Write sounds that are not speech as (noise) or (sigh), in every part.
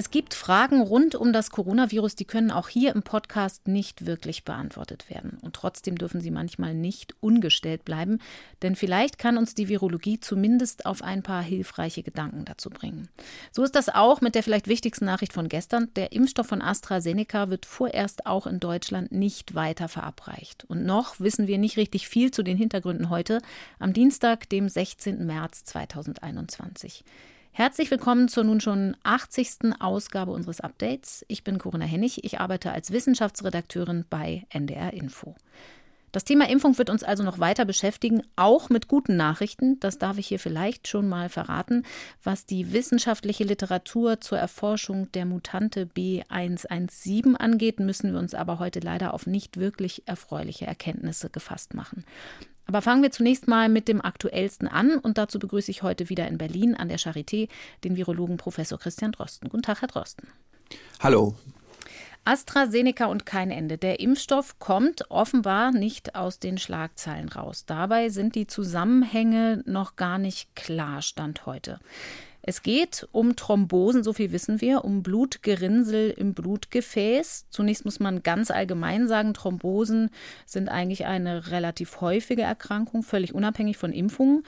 Es gibt Fragen rund um das Coronavirus, die können auch hier im Podcast nicht wirklich beantwortet werden. Und trotzdem dürfen sie manchmal nicht ungestellt bleiben, denn vielleicht kann uns die Virologie zumindest auf ein paar hilfreiche Gedanken dazu bringen. So ist das auch mit der vielleicht wichtigsten Nachricht von gestern. Der Impfstoff von AstraZeneca wird vorerst auch in Deutschland nicht weiter verabreicht. Und noch wissen wir nicht richtig viel zu den Hintergründen heute, am Dienstag, dem 16. März 2021. Herzlich willkommen zur nun schon 80. Ausgabe unseres Updates. Ich bin Corinna Hennig. Ich arbeite als Wissenschaftsredakteurin bei NDR Info. Das Thema Impfung wird uns also noch weiter beschäftigen, auch mit guten Nachrichten. Das darf ich hier vielleicht schon mal verraten. Was die wissenschaftliche Literatur zur Erforschung der Mutante B117 angeht, müssen wir uns aber heute leider auf nicht wirklich erfreuliche Erkenntnisse gefasst machen. Aber fangen wir zunächst mal mit dem aktuellsten an und dazu begrüße ich heute wieder in Berlin an der Charité den Virologen Professor Christian Drosten. Guten Tag, Herr Drosten. Hallo. AstraZeneca und kein Ende. Der Impfstoff kommt offenbar nicht aus den Schlagzeilen raus. Dabei sind die Zusammenhänge noch gar nicht klar, Stand heute. Es geht um Thrombosen, so viel wissen wir, um Blutgerinnsel im Blutgefäß. Zunächst muss man ganz allgemein sagen, Thrombosen sind eigentlich eine relativ häufige Erkrankung, völlig unabhängig von Impfungen.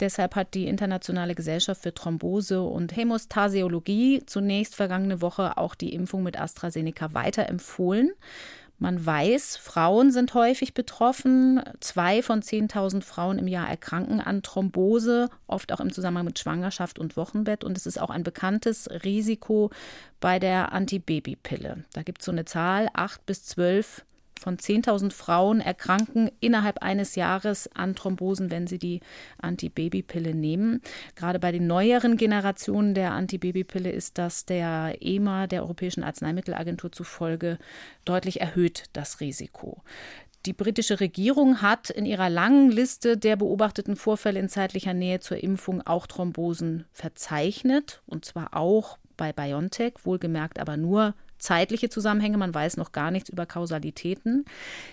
Deshalb hat die Internationale Gesellschaft für Thrombose und Hämostasiologie zunächst vergangene Woche auch die Impfung mit AstraZeneca weiterempfohlen. Man weiß, Frauen sind häufig betroffen. Zwei von 10.000 Frauen im Jahr erkranken an Thrombose, oft auch im Zusammenhang mit Schwangerschaft und Wochenbett. Und es ist auch ein bekanntes Risiko bei der Antibabypille. Da gibt es so eine Zahl, acht bis zwölf von 10.000 Frauen erkranken innerhalb eines Jahres an Thrombosen, wenn sie die Antibabypille nehmen. Gerade bei den neueren Generationen der Antibabypille ist das der EMA, der Europäischen Arzneimittelagentur zufolge, deutlich erhöht, das Risiko. Die britische Regierung hat in ihrer langen Liste der beobachteten Vorfälle in zeitlicher Nähe zur Impfung auch Thrombosen verzeichnet, und zwar auch bei BioNTech, wohlgemerkt aber nur zeitliche Zusammenhänge, man weiß noch gar nichts über Kausalitäten.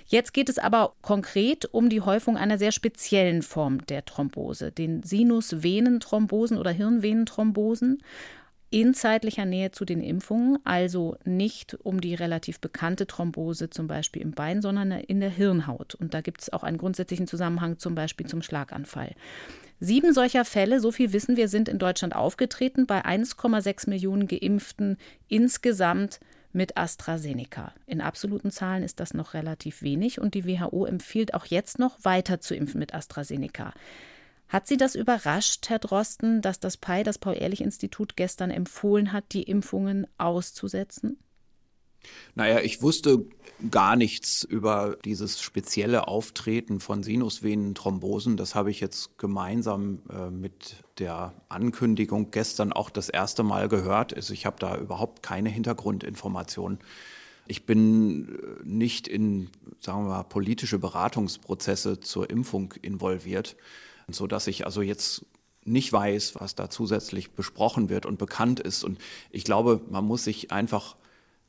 Jetzt geht es aber konkret um die Häufung einer sehr speziellen Form der Thrombose, den Sinusvenenthrombosen oder Hirnvenenthrombosen in zeitlicher Nähe zu den Impfungen, also nicht um die relativ bekannte Thrombose zum Beispiel im Bein, sondern in der Hirnhaut. Und da gibt es auch einen grundsätzlichen Zusammenhang zum Beispiel zum Schlaganfall. Sieben solcher Fälle, so viel wissen wir, sind in Deutschland aufgetreten bei 1,6 Millionen Geimpften insgesamt mit AstraZeneca. In absoluten Zahlen ist das noch relativ wenig und die WHO empfiehlt auch jetzt noch weiter zu impfen mit AstraZeneca. Hat Sie das überrascht, Herr Drosten, dass das PAI, das Paul-Ehrlich-Institut, gestern empfohlen hat, die Impfungen auszusetzen? Naja, ich wusste gar nichts über dieses spezielle Auftreten von Sinusvenenthrombosen. Das habe ich jetzt gemeinsam äh, mit der Ankündigung gestern auch das erste Mal gehört. Also ich habe da überhaupt keine Hintergrundinformationen. Ich bin äh, nicht in, sagen wir mal, politische Beratungsprozesse zur Impfung involviert so dass ich also jetzt nicht weiß, was da zusätzlich besprochen wird und bekannt ist. Und ich glaube, man muss sich einfach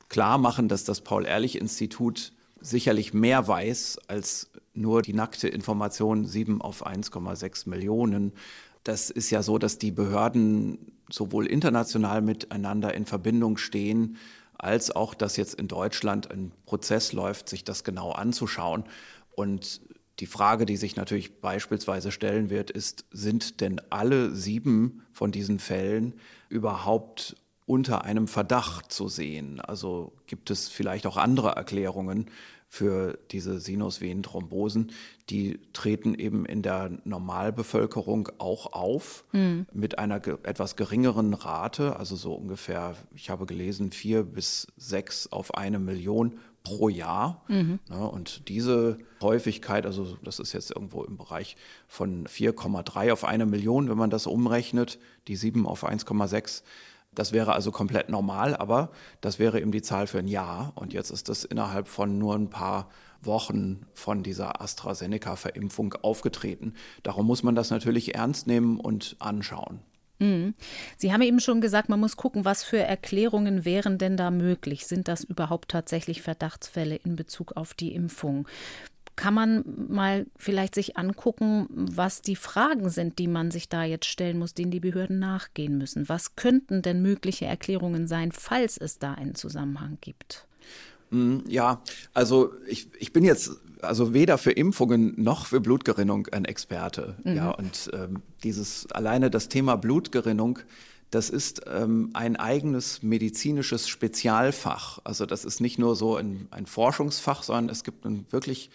klar machen, dass das Paul-Ehrlich-Institut sicherlich mehr weiß als nur die nackte Information 7 auf 1,6 Millionen. Das ist ja so, dass die Behörden sowohl international miteinander in Verbindung stehen, als auch, dass jetzt in Deutschland ein Prozess läuft, sich das genau anzuschauen. Und die Frage, die sich natürlich beispielsweise stellen wird, ist, sind denn alle sieben von diesen Fällen überhaupt unter einem Verdacht zu sehen? Also gibt es vielleicht auch andere Erklärungen für diese Sinusvenenthrombosen? Die treten eben in der Normalbevölkerung auch auf mhm. mit einer ge etwas geringeren Rate, also so ungefähr, ich habe gelesen, vier bis sechs auf eine Million pro Jahr. Mhm. Ne, und diese Häufigkeit, also das ist jetzt irgendwo im Bereich von 4,3 auf eine Million, wenn man das umrechnet, die 7 auf 1,6. Das wäre also komplett normal, aber das wäre eben die Zahl für ein Jahr. Und jetzt ist das innerhalb von nur ein paar Wochen von dieser AstraZeneca-Verimpfung aufgetreten. Darum muss man das natürlich ernst nehmen und anschauen. Mhm. Sie haben eben schon gesagt, man muss gucken, was für Erklärungen wären denn da möglich? Sind das überhaupt tatsächlich Verdachtsfälle in Bezug auf die Impfung? Kann man mal vielleicht sich angucken, was die Fragen sind, die man sich da jetzt stellen muss, denen die Behörden nachgehen müssen. Was könnten denn mögliche Erklärungen sein, falls es da einen Zusammenhang gibt? Hm, ja, also ich, ich bin jetzt also weder für Impfungen noch für Blutgerinnung ein Experte. Mhm. Ja, und ähm, dieses alleine das Thema Blutgerinnung, das ist ähm, ein eigenes medizinisches Spezialfach. Also das ist nicht nur so ein, ein Forschungsfach, sondern es gibt ein wirklich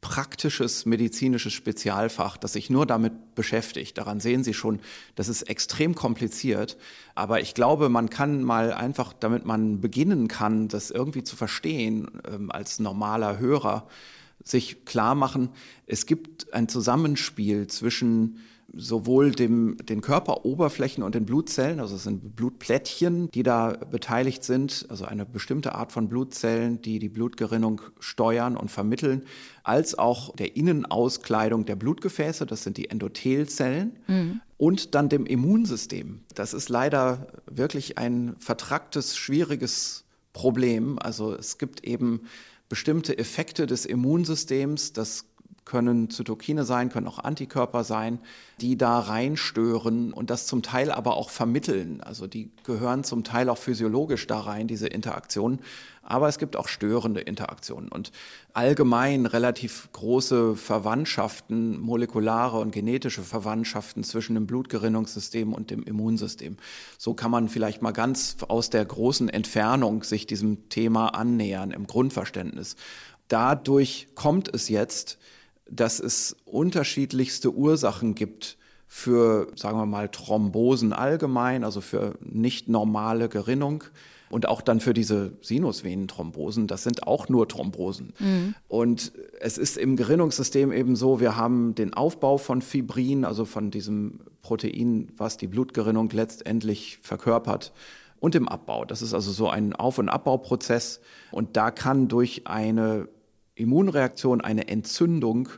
praktisches medizinisches Spezialfach, das sich nur damit beschäftigt. Daran sehen Sie schon, das ist extrem kompliziert. Aber ich glaube, man kann mal einfach, damit man beginnen kann, das irgendwie zu verstehen ähm, als normaler Hörer, sich klar machen, es gibt ein Zusammenspiel zwischen sowohl dem, den Körperoberflächen und den Blutzellen, also es sind Blutplättchen, die da beteiligt sind, also eine bestimmte Art von Blutzellen, die die Blutgerinnung steuern und vermitteln, als auch der Innenauskleidung der Blutgefäße, das sind die Endothelzellen, mhm. und dann dem Immunsystem. Das ist leider wirklich ein vertracktes, schwieriges Problem. Also es gibt eben bestimmte Effekte des Immunsystems, das können Zytokine sein, können auch Antikörper sein, die da reinstören und das zum Teil aber auch vermitteln. Also die gehören zum Teil auch physiologisch da rein, diese Interaktionen. Aber es gibt auch störende Interaktionen und allgemein relativ große Verwandtschaften, molekulare und genetische Verwandtschaften zwischen dem Blutgerinnungssystem und dem Immunsystem. So kann man vielleicht mal ganz aus der großen Entfernung sich diesem Thema annähern im Grundverständnis. Dadurch kommt es jetzt, dass es unterschiedlichste Ursachen gibt für, sagen wir mal, Thrombosen allgemein, also für nicht normale Gerinnung und auch dann für diese Sinusvenenthrombosen, das sind auch nur Thrombosen. Mhm. Und es ist im Gerinnungssystem eben so, wir haben den Aufbau von Fibrin, also von diesem Protein, was die Blutgerinnung letztendlich verkörpert und im Abbau. Das ist also so ein Auf- und Abbauprozess. Und da kann durch eine Immunreaktion, eine Entzündung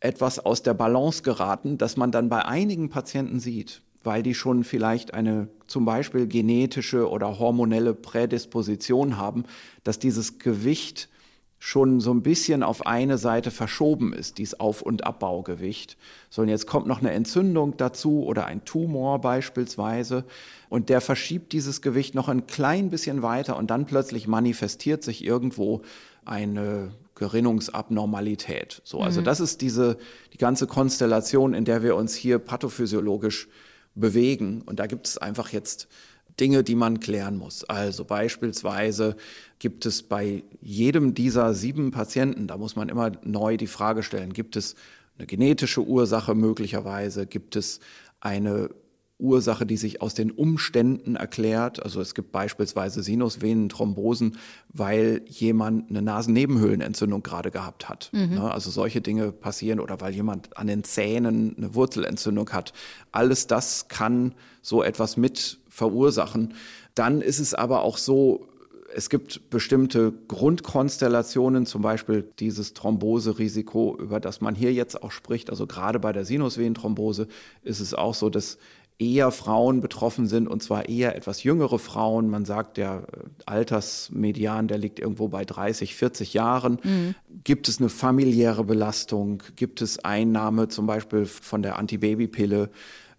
etwas aus der Balance geraten, dass man dann bei einigen Patienten sieht, weil die schon vielleicht eine zum Beispiel genetische oder hormonelle Prädisposition haben, dass dieses Gewicht schon so ein bisschen auf eine Seite verschoben ist, dieses Auf- und Abbaugewicht. So, und jetzt kommt noch eine Entzündung dazu oder ein Tumor beispielsweise und der verschiebt dieses Gewicht noch ein klein bisschen weiter und dann plötzlich manifestiert sich irgendwo eine Gerinnungsabnormalität. So, also mhm. das ist diese, die ganze Konstellation, in der wir uns hier pathophysiologisch bewegen. Und da gibt es einfach jetzt Dinge, die man klären muss. Also beispielsweise gibt es bei jedem dieser sieben Patienten, da muss man immer neu die Frage stellen, gibt es eine genetische Ursache möglicherweise, gibt es eine Ursache, die sich aus den Umständen erklärt. Also es gibt beispielsweise Sinusvenenthrombosen, weil jemand eine Nasennebenhöhlenentzündung gerade gehabt hat. Mhm. Ne, also solche Dinge passieren oder weil jemand an den Zähnen eine Wurzelentzündung hat. Alles das kann so etwas mit verursachen. Dann ist es aber auch so, es gibt bestimmte Grundkonstellationen, zum Beispiel dieses Thromboserisiko, über das man hier jetzt auch spricht. Also gerade bei der Sinusvenenthrombose ist es auch so, dass eher Frauen betroffen sind und zwar eher etwas jüngere Frauen. Man sagt, der äh, Altersmedian, der liegt irgendwo bei 30, 40 Jahren. Mhm. Gibt es eine familiäre Belastung? Gibt es Einnahme zum Beispiel von der Antibabypille?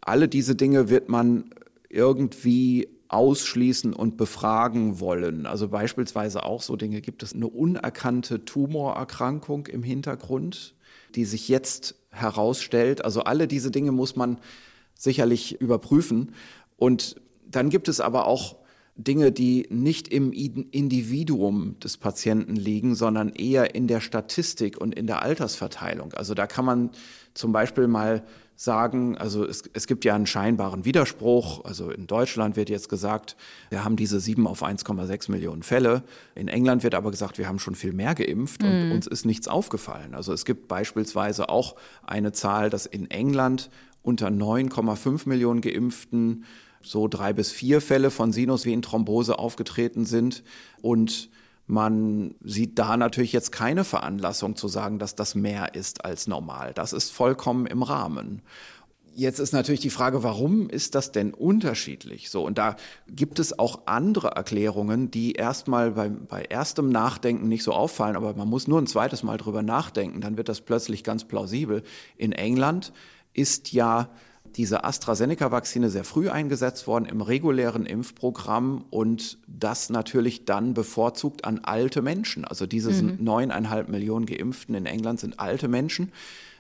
Alle diese Dinge wird man irgendwie ausschließen und befragen wollen. Also beispielsweise auch so Dinge, gibt es eine unerkannte Tumorerkrankung im Hintergrund, die sich jetzt herausstellt. Also alle diese Dinge muss man sicherlich überprüfen. Und dann gibt es aber auch Dinge, die nicht im Individuum des Patienten liegen, sondern eher in der Statistik und in der Altersverteilung. Also da kann man zum Beispiel mal sagen, also es, es gibt ja einen scheinbaren Widerspruch. Also in Deutschland wird jetzt gesagt, wir haben diese 7 auf 1,6 Millionen Fälle. In England wird aber gesagt, wir haben schon viel mehr geimpft und mhm. uns ist nichts aufgefallen. Also es gibt beispielsweise auch eine Zahl, dass in England unter 9,5 Millionen Geimpften so drei bis vier Fälle von Sinusvenenthrombose aufgetreten sind. Und man sieht da natürlich jetzt keine Veranlassung zu sagen, dass das mehr ist als normal. Das ist vollkommen im Rahmen. Jetzt ist natürlich die Frage, warum ist das denn unterschiedlich? So, und da gibt es auch andere Erklärungen, die erstmal bei, bei erstem Nachdenken nicht so auffallen, aber man muss nur ein zweites Mal drüber nachdenken, dann wird das plötzlich ganz plausibel. In England ist ja diese AstraZeneca-Vakzine sehr früh eingesetzt worden im regulären Impfprogramm und das natürlich dann bevorzugt an alte Menschen. Also diese mhm. neuneinhalb Millionen Geimpften in England sind alte Menschen,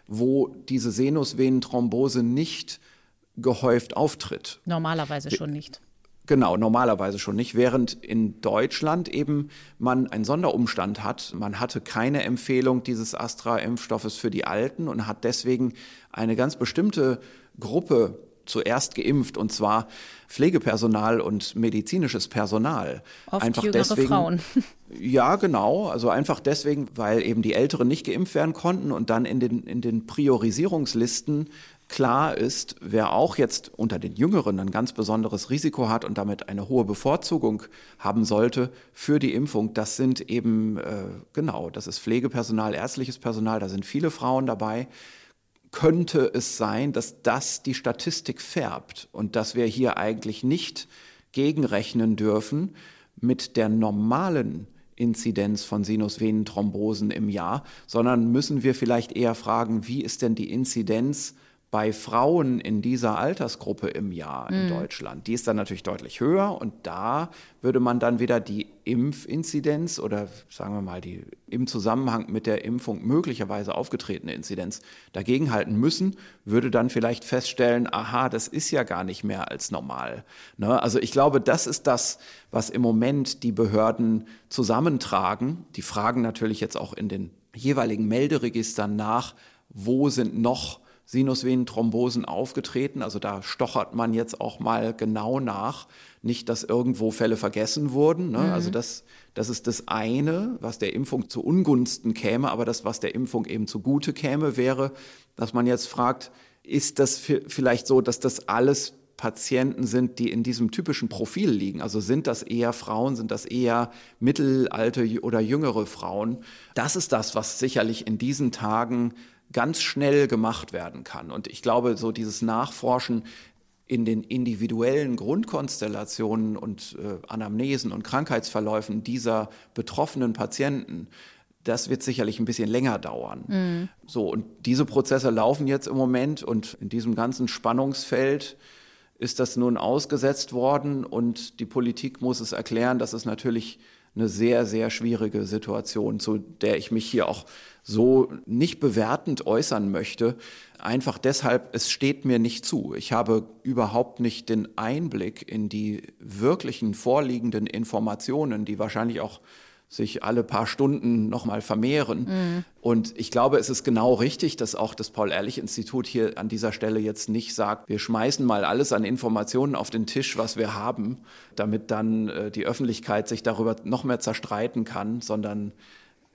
wo diese Sinusvenenthrombose nicht gehäuft auftritt. Normalerweise schon nicht. Genau, normalerweise schon nicht. Während in Deutschland eben man einen Sonderumstand hat. Man hatte keine Empfehlung dieses Astra-Impfstoffes für die Alten und hat deswegen eine ganz bestimmte Gruppe zuerst geimpft und zwar Pflegepersonal und medizinisches Personal. Oft einfach deswegen, Frauen. (laughs) Ja, genau. Also einfach deswegen, weil eben die Älteren nicht geimpft werden konnten und dann in den, in den Priorisierungslisten klar ist, wer auch jetzt unter den Jüngeren ein ganz besonderes Risiko hat und damit eine hohe Bevorzugung haben sollte für die Impfung, das sind eben, äh, genau, das ist Pflegepersonal, ärztliches Personal, da sind viele Frauen dabei. Könnte es sein, dass das die Statistik färbt und dass wir hier eigentlich nicht gegenrechnen dürfen mit der normalen Inzidenz von Sinusvenenthrombosen im Jahr, sondern müssen wir vielleicht eher fragen, wie ist denn die Inzidenz bei Frauen in dieser Altersgruppe im Jahr in mhm. Deutschland. Die ist dann natürlich deutlich höher und da würde man dann wieder die Impfinzidenz oder sagen wir mal die im Zusammenhang mit der Impfung möglicherweise aufgetretene Inzidenz dagegenhalten müssen, würde dann vielleicht feststellen, aha, das ist ja gar nicht mehr als normal. Ne? Also ich glaube, das ist das, was im Moment die Behörden zusammentragen. Die fragen natürlich jetzt auch in den jeweiligen Melderegistern nach, wo sind noch Sinusvenenthrombosen aufgetreten. Also da stochert man jetzt auch mal genau nach. Nicht, dass irgendwo Fälle vergessen wurden. Ne? Mhm. Also das, das ist das eine, was der Impfung zu Ungunsten käme, aber das, was der Impfung eben zugute käme, wäre, dass man jetzt fragt, ist das vielleicht so, dass das alles Patienten sind, die in diesem typischen Profil liegen. Also sind das eher Frauen, sind das eher mittelalte oder jüngere Frauen? Das ist das, was sicherlich in diesen Tagen ganz schnell gemacht werden kann. Und ich glaube, so dieses Nachforschen in den individuellen Grundkonstellationen und äh, Anamnesen und Krankheitsverläufen dieser betroffenen Patienten, das wird sicherlich ein bisschen länger dauern. Mhm. So, und diese Prozesse laufen jetzt im Moment und in diesem ganzen Spannungsfeld ist das nun ausgesetzt worden und die Politik muss es erklären, dass es natürlich eine sehr, sehr schwierige Situation, zu der ich mich hier auch so nicht bewertend äußern möchte. Einfach deshalb, es steht mir nicht zu. Ich habe überhaupt nicht den Einblick in die wirklichen vorliegenden Informationen, die wahrscheinlich auch sich alle paar Stunden nochmal vermehren. Mhm. Und ich glaube, es ist genau richtig, dass auch das Paul-Ehrlich-Institut hier an dieser Stelle jetzt nicht sagt, wir schmeißen mal alles an Informationen auf den Tisch, was wir haben, damit dann äh, die Öffentlichkeit sich darüber noch mehr zerstreiten kann, sondern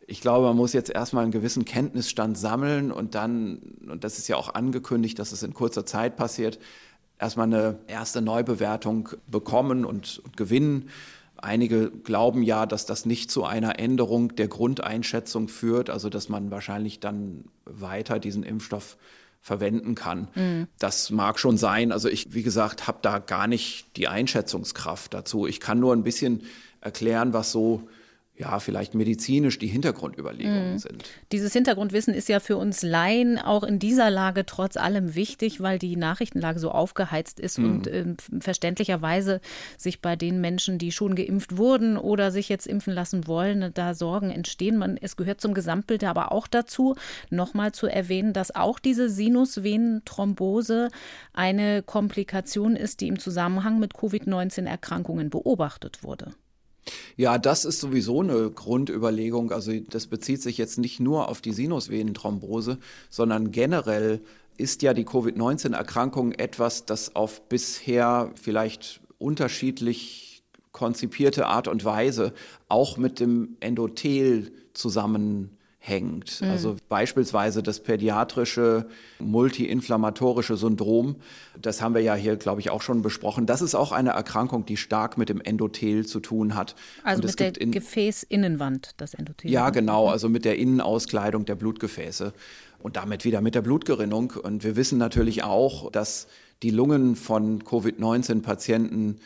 ich glaube, man muss jetzt erstmal einen gewissen Kenntnisstand sammeln und dann, und das ist ja auch angekündigt, dass es in kurzer Zeit passiert, erstmal eine erste Neubewertung bekommen und, und gewinnen Einige glauben ja, dass das nicht zu einer Änderung der Grundeinschätzung führt, also dass man wahrscheinlich dann weiter diesen Impfstoff verwenden kann. Mhm. Das mag schon sein. Also ich, wie gesagt, habe da gar nicht die Einschätzungskraft dazu. Ich kann nur ein bisschen erklären, was so ja, vielleicht medizinisch die Hintergrundüberlegungen mhm. sind. Dieses Hintergrundwissen ist ja für uns Laien auch in dieser Lage trotz allem wichtig, weil die Nachrichtenlage so aufgeheizt ist mhm. und äh, verständlicherweise sich bei den Menschen, die schon geimpft wurden oder sich jetzt impfen lassen wollen, da Sorgen entstehen. Man, es gehört zum Gesamtbild aber auch dazu, nochmal zu erwähnen, dass auch diese Sinusvenenthrombose eine Komplikation ist, die im Zusammenhang mit Covid-19-Erkrankungen beobachtet wurde. Ja, das ist sowieso eine Grundüberlegung. Also das bezieht sich jetzt nicht nur auf die Sinusvenenthrombose, sondern generell ist ja die Covid-19-Erkrankung etwas, das auf bisher vielleicht unterschiedlich konzipierte Art und Weise auch mit dem Endothel zusammenhängt hängt. Mhm. Also beispielsweise das pädiatrische multiinflammatorische Syndrom, das haben wir ja hier, glaube ich, auch schon besprochen. Das ist auch eine Erkrankung, die stark mit dem Endothel zu tun hat. Also mit der Gefäßinnenwand, das Endothel. Ja, genau, also mit der Innenauskleidung der Blutgefäße und damit wieder mit der Blutgerinnung. Und wir wissen natürlich auch, dass die Lungen von Covid-19-Patienten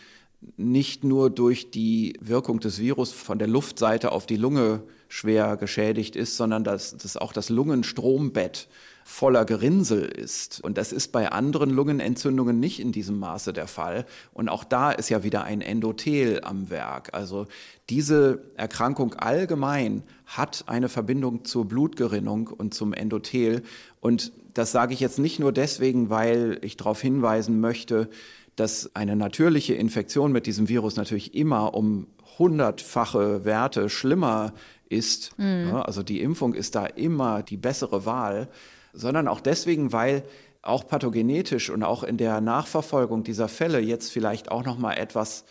nicht nur durch die Wirkung des Virus von der Luftseite auf die Lunge schwer geschädigt ist, sondern dass, dass auch das Lungenstrombett voller Gerinnsel ist. Und das ist bei anderen Lungenentzündungen nicht in diesem Maße der Fall. Und auch da ist ja wieder ein Endothel am Werk. Also diese Erkrankung allgemein hat eine Verbindung zur Blutgerinnung und zum Endothel. Und das sage ich jetzt nicht nur deswegen, weil ich darauf hinweisen möchte, dass eine natürliche Infektion mit diesem Virus natürlich immer um hundertfache Werte schlimmer ist. Mhm. Also die Impfung ist da immer die bessere Wahl, sondern auch deswegen, weil auch pathogenetisch und auch in der Nachverfolgung dieser Fälle jetzt vielleicht auch noch mal etwas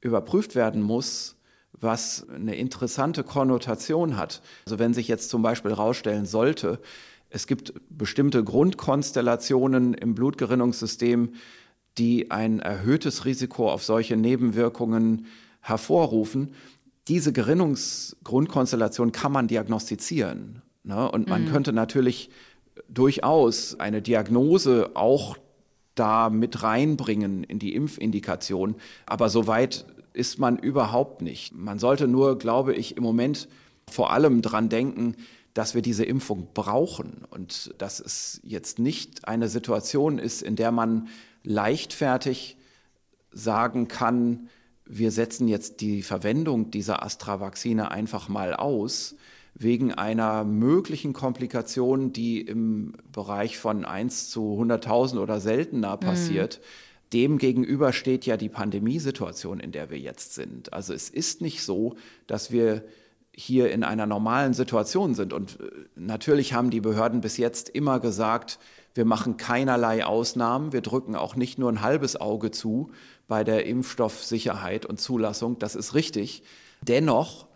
überprüft werden muss, was eine interessante Konnotation hat. Also wenn sich jetzt zum Beispiel herausstellen sollte, es gibt bestimmte Grundkonstellationen im Blutgerinnungssystem, die ein erhöhtes Risiko auf solche Nebenwirkungen hervorrufen. Diese Gerinnungsgrundkonstellation kann man diagnostizieren. Ne? Und man mhm. könnte natürlich durchaus eine Diagnose auch da mit reinbringen in die Impfindikation. Aber so weit ist man überhaupt nicht. Man sollte nur, glaube ich, im Moment vor allem dran denken, dass wir diese Impfung brauchen und dass es jetzt nicht eine Situation ist, in der man leichtfertig sagen kann, wir setzen jetzt die Verwendung dieser Astra-Vakzine einfach mal aus, wegen einer möglichen Komplikation, die im Bereich von 1 zu 100.000 oder seltener passiert. Mhm. Dem gegenüber steht ja die Pandemiesituation, in der wir jetzt sind. Also es ist nicht so, dass wir hier in einer normalen Situation sind. Und äh, natürlich haben die Behörden bis jetzt immer gesagt, wir machen keinerlei Ausnahmen. Wir drücken auch nicht nur ein halbes Auge zu bei der Impfstoffsicherheit und Zulassung. Das ist richtig. Dennoch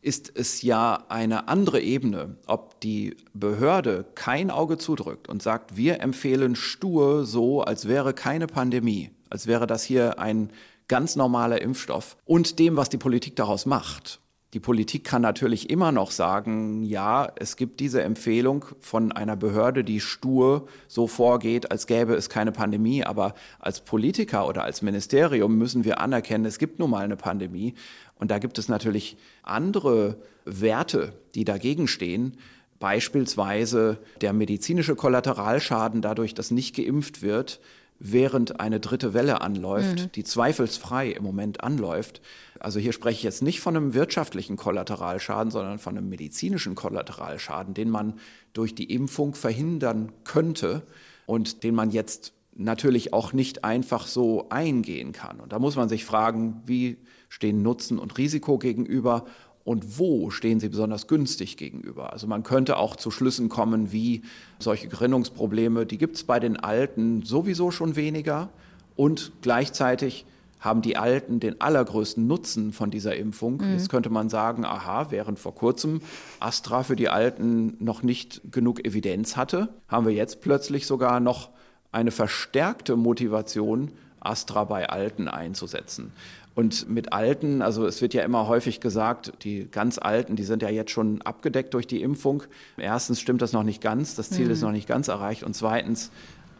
ist es ja eine andere Ebene, ob die Behörde kein Auge zudrückt und sagt, wir empfehlen stur so, als wäre keine Pandemie, als wäre das hier ein ganz normaler Impfstoff und dem, was die Politik daraus macht. Die Politik kann natürlich immer noch sagen, ja, es gibt diese Empfehlung von einer Behörde, die stur so vorgeht, als gäbe es keine Pandemie. Aber als Politiker oder als Ministerium müssen wir anerkennen, es gibt nun mal eine Pandemie. Und da gibt es natürlich andere Werte, die dagegen stehen. Beispielsweise der medizinische Kollateralschaden dadurch, dass nicht geimpft wird, während eine dritte Welle anläuft, mhm. die zweifelsfrei im Moment anläuft. Also hier spreche ich jetzt nicht von einem wirtschaftlichen Kollateralschaden, sondern von einem medizinischen Kollateralschaden, den man durch die Impfung verhindern könnte und den man jetzt natürlich auch nicht einfach so eingehen kann. Und da muss man sich fragen, wie stehen Nutzen und Risiko gegenüber und wo stehen sie besonders günstig gegenüber. Also man könnte auch zu Schlüssen kommen, wie solche Gerinnungsprobleme, die gibt es bei den Alten sowieso schon weniger und gleichzeitig haben die Alten den allergrößten Nutzen von dieser Impfung. Mhm. Jetzt könnte man sagen, aha, während vor kurzem Astra für die Alten noch nicht genug Evidenz hatte, haben wir jetzt plötzlich sogar noch eine verstärkte Motivation, Astra bei Alten einzusetzen. Und mit Alten, also es wird ja immer häufig gesagt, die ganz Alten, die sind ja jetzt schon abgedeckt durch die Impfung. Erstens stimmt das noch nicht ganz, das Ziel mhm. ist noch nicht ganz erreicht. Und zweitens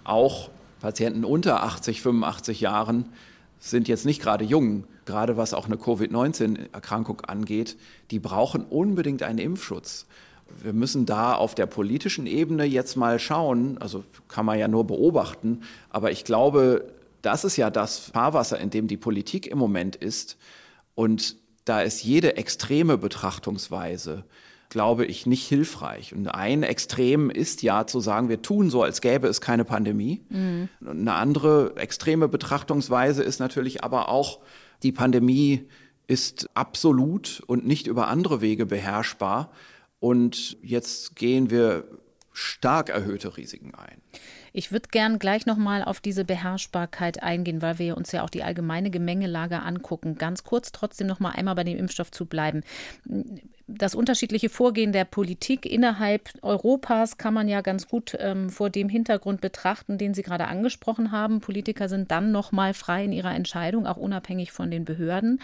auch Patienten unter 80, 85 Jahren sind jetzt nicht gerade jung, gerade was auch eine Covid-19-Erkrankung angeht, die brauchen unbedingt einen Impfschutz. Wir müssen da auf der politischen Ebene jetzt mal schauen, also kann man ja nur beobachten, aber ich glaube, das ist ja das Fahrwasser, in dem die Politik im Moment ist. Und da ist jede extreme Betrachtungsweise glaube ich, nicht hilfreich. Und ein Extrem ist ja zu sagen, wir tun so, als gäbe es keine Pandemie. Mhm. Eine andere extreme Betrachtungsweise ist natürlich aber auch, die Pandemie ist absolut und nicht über andere Wege beherrschbar. Und jetzt gehen wir stark erhöhte Risiken ein. Ich würde gern gleich nochmal auf diese Beherrschbarkeit eingehen, weil wir uns ja auch die allgemeine Gemengelage angucken. Ganz kurz trotzdem nochmal einmal bei dem Impfstoff zu bleiben. Das unterschiedliche Vorgehen der Politik innerhalb Europas kann man ja ganz gut ähm, vor dem Hintergrund betrachten, den Sie gerade angesprochen haben. Politiker sind dann nochmal frei in ihrer Entscheidung, auch unabhängig von den Behörden.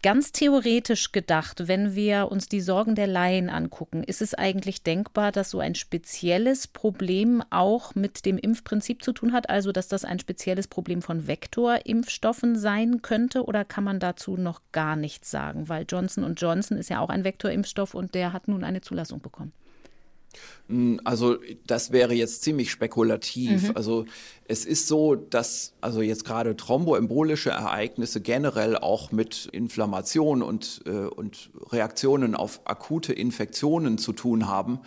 Ganz theoretisch gedacht, wenn wir uns die Sorgen der Laien angucken, ist es eigentlich denkbar, dass so ein spezielles Problem auch mit dem Impfprinzip zu tun hat, also dass das ein spezielles Problem von Vektorimpfstoffen sein könnte? Oder kann man dazu noch gar nichts sagen, weil Johnson Johnson ist ja auch ein Vektorimpfstoff und der hat nun eine Zulassung bekommen. Hm, also das wäre jetzt ziemlich spekulativ. Mhm. Also es ist so, dass also jetzt gerade thromboembolische Ereignisse generell auch mit Inflammation und, äh, und Reaktionen auf akute Infektionen zu tun haben.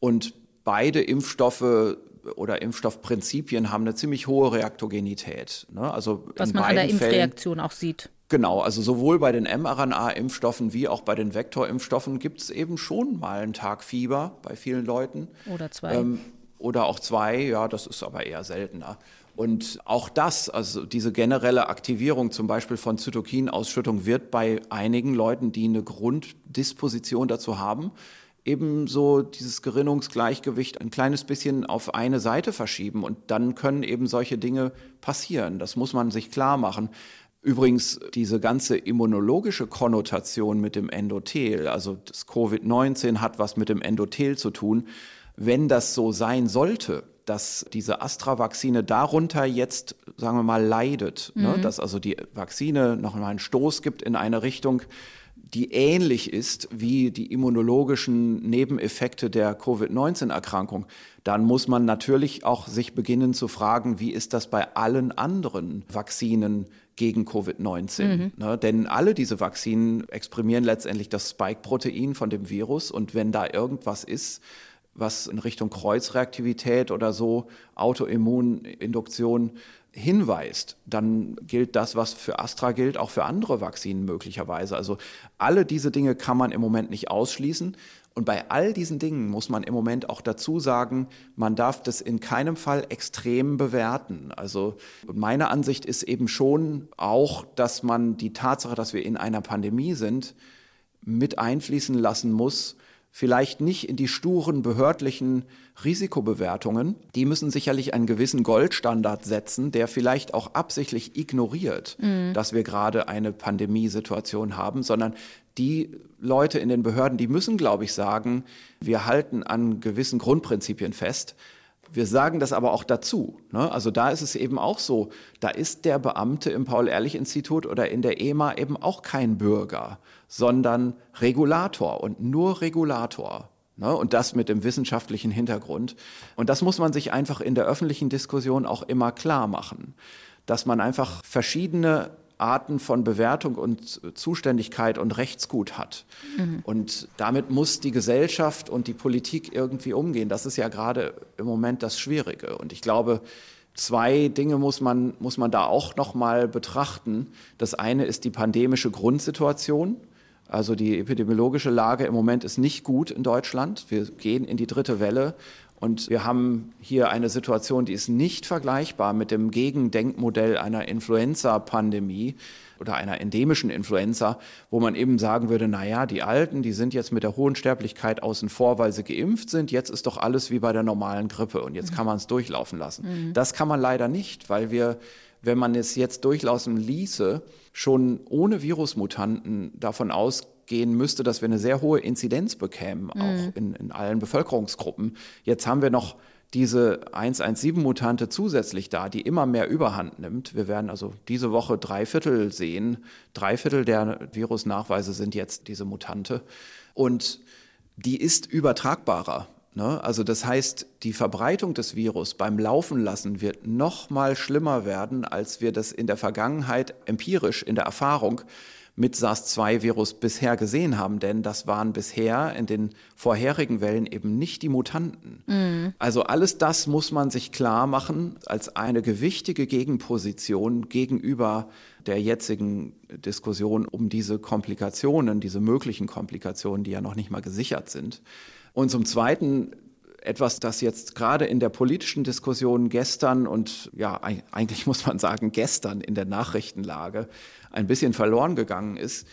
Und beide Impfstoffe oder Impfstoffprinzipien haben eine ziemlich hohe Reaktogenität. Ne? Also Was man an der Impfreaktion Fällen, auch sieht. Genau, also sowohl bei den mRNA-Impfstoffen wie auch bei den Vektorimpfstoffen gibt es eben schon mal einen Tag Fieber bei vielen Leuten. Oder zwei. Ähm, oder auch zwei, ja, das ist aber eher seltener. Und auch das, also diese generelle Aktivierung zum Beispiel von Zytokinausschüttung wird bei einigen Leuten, die eine Grunddisposition dazu haben, eben so dieses Gerinnungsgleichgewicht ein kleines bisschen auf eine Seite verschieben. Und dann können eben solche Dinge passieren. Das muss man sich klar machen. Übrigens, diese ganze immunologische Konnotation mit dem Endothel, also das Covid-19 hat was mit dem Endothel zu tun. Wenn das so sein sollte, dass diese Astra-Vakzine darunter jetzt, sagen wir mal, leidet, ne, mhm. ne? dass also die Vakzine noch mal einen Stoß gibt in eine Richtung, die ähnlich ist wie die immunologischen Nebeneffekte der Covid-19-Erkrankung, dann muss man natürlich auch sich beginnen zu fragen, wie ist das bei allen anderen Vakzinen gegen Covid-19? Mhm. Ne, denn alle diese Vakzinen exprimieren letztendlich das Spike-Protein von dem Virus und wenn da irgendwas ist, was in Richtung Kreuzreaktivität oder so, Autoimmuninduktion hinweist, dann gilt das, was für Astra gilt, auch für andere Vakzinen möglicherweise. Also alle diese Dinge kann man im Moment nicht ausschließen. Und bei all diesen Dingen muss man im Moment auch dazu sagen, man darf das in keinem Fall extrem bewerten. Also meine Ansicht ist eben schon auch, dass man die Tatsache, dass wir in einer Pandemie sind, mit einfließen lassen muss, vielleicht nicht in die sturen behördlichen Risikobewertungen. Die müssen sicherlich einen gewissen Goldstandard setzen, der vielleicht auch absichtlich ignoriert, mhm. dass wir gerade eine Pandemiesituation haben, sondern die Leute in den Behörden, die müssen, glaube ich, sagen, wir halten an gewissen Grundprinzipien fest. Wir sagen das aber auch dazu. Ne? Also da ist es eben auch so, da ist der Beamte im Paul-Ehrlich-Institut oder in der EMA eben auch kein Bürger, sondern Regulator und nur Regulator. Ne? Und das mit dem wissenschaftlichen Hintergrund. Und das muss man sich einfach in der öffentlichen Diskussion auch immer klar machen, dass man einfach verschiedene Arten von Bewertung und Zuständigkeit und Rechtsgut hat. Mhm. Und damit muss die Gesellschaft und die Politik irgendwie umgehen. Das ist ja gerade im Moment das Schwierige. Und ich glaube, zwei Dinge muss man, muss man da auch noch mal betrachten. Das eine ist die pandemische Grundsituation. Also die epidemiologische Lage im Moment ist nicht gut in Deutschland. Wir gehen in die dritte Welle und wir haben hier eine Situation, die ist nicht vergleichbar mit dem Gegendenkmodell einer Influenza-Pandemie oder einer endemischen Influenza, wo man eben sagen würde, na ja, die Alten, die sind jetzt mit der hohen Sterblichkeit außen vor, weil sie geimpft sind. Jetzt ist doch alles wie bei der normalen Grippe und jetzt kann man es durchlaufen lassen. Mhm. Das kann man leider nicht, weil wir wenn man es jetzt durchlaufen ließe, schon ohne Virusmutanten davon ausgehen, gehen müsste, dass wir eine sehr hohe Inzidenz bekämen, mhm. auch in, in allen Bevölkerungsgruppen. Jetzt haben wir noch diese 117-Mutante zusätzlich da, die immer mehr Überhand nimmt. Wir werden also diese Woche drei Viertel sehen. Drei Viertel der Virusnachweise sind jetzt diese Mutante. Und die ist übertragbarer. Ne? Also das heißt, die Verbreitung des Virus beim Laufen lassen wird noch mal schlimmer werden, als wir das in der Vergangenheit empirisch in der Erfahrung mit SARS-2-Virus bisher gesehen haben, denn das waren bisher in den vorherigen Wellen eben nicht die Mutanten. Mhm. Also alles das muss man sich klar machen als eine gewichtige Gegenposition gegenüber der jetzigen Diskussion um diese Komplikationen, diese möglichen Komplikationen, die ja noch nicht mal gesichert sind. Und zum Zweiten etwas, das jetzt gerade in der politischen Diskussion gestern und ja, eigentlich muss man sagen gestern in der Nachrichtenlage ein bisschen verloren gegangen ist,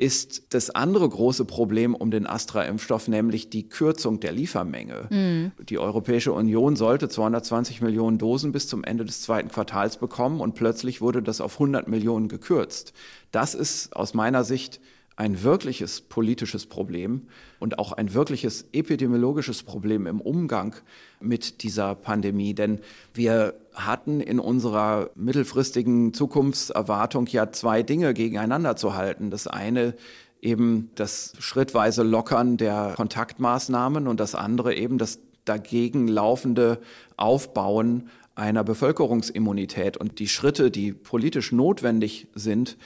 ist das andere große Problem um den Astra-Impfstoff, nämlich die Kürzung der Liefermenge. Mhm. Die Europäische Union sollte 220 Millionen Dosen bis zum Ende des zweiten Quartals bekommen und plötzlich wurde das auf 100 Millionen gekürzt. Das ist aus meiner Sicht ein wirkliches politisches Problem und auch ein wirkliches epidemiologisches Problem im Umgang mit dieser Pandemie. Denn wir hatten in unserer mittelfristigen Zukunftserwartung ja zwei Dinge gegeneinander zu halten. Das eine eben das schrittweise Lockern der Kontaktmaßnahmen und das andere eben das dagegen laufende Aufbauen einer Bevölkerungsimmunität. Und die Schritte, die politisch notwendig sind,